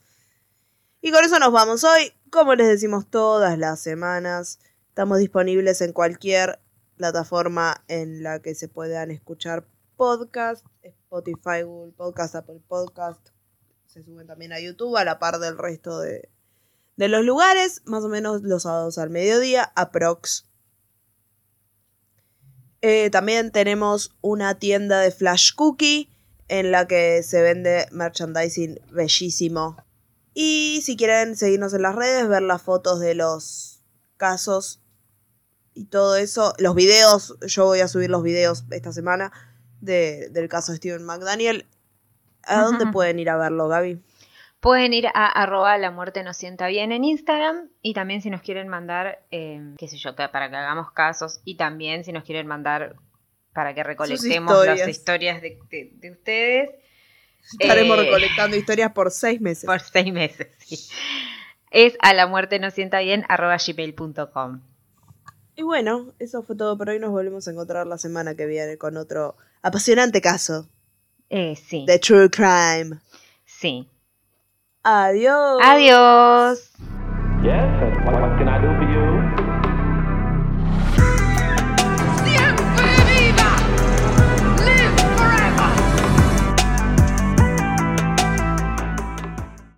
Y con eso nos vamos hoy. Como les decimos todas las semanas, estamos disponibles en cualquier plataforma en la que se puedan escuchar podcast, Spotify, Google Podcast, Apple Podcast. Se suben también a YouTube a la par del resto de, de los lugares, más o menos los sábados al mediodía, aprox. Eh, también tenemos una tienda de Flash Cookie en la que se vende merchandising bellísimo Y si quieren seguirnos en las redes, ver las fotos de los casos y todo eso, los videos, yo voy a subir los videos esta semana de- del caso de Steven McDaniel. ¿A dónde pueden ir a verlo, Gaby? Pueden ir a arroba la muerte nos sienta bien en Instagram y también si nos quieren mandar, eh, qué sé yo, para que hagamos casos y también si nos quieren mandar para que recolectemos las historias. historias de, de- de ustedes Estaremos Eh. recolectando historias por seis meses. por seis meses. sí. Es a la muerte nos sienta bien arroba gmail.com. Y bueno, eso fue todo por hoy. Nos volvemos a encontrar la semana que viene con otro apasionante caso Eh, sí, de True Crime. sí. Adiós. Adiós. Yes,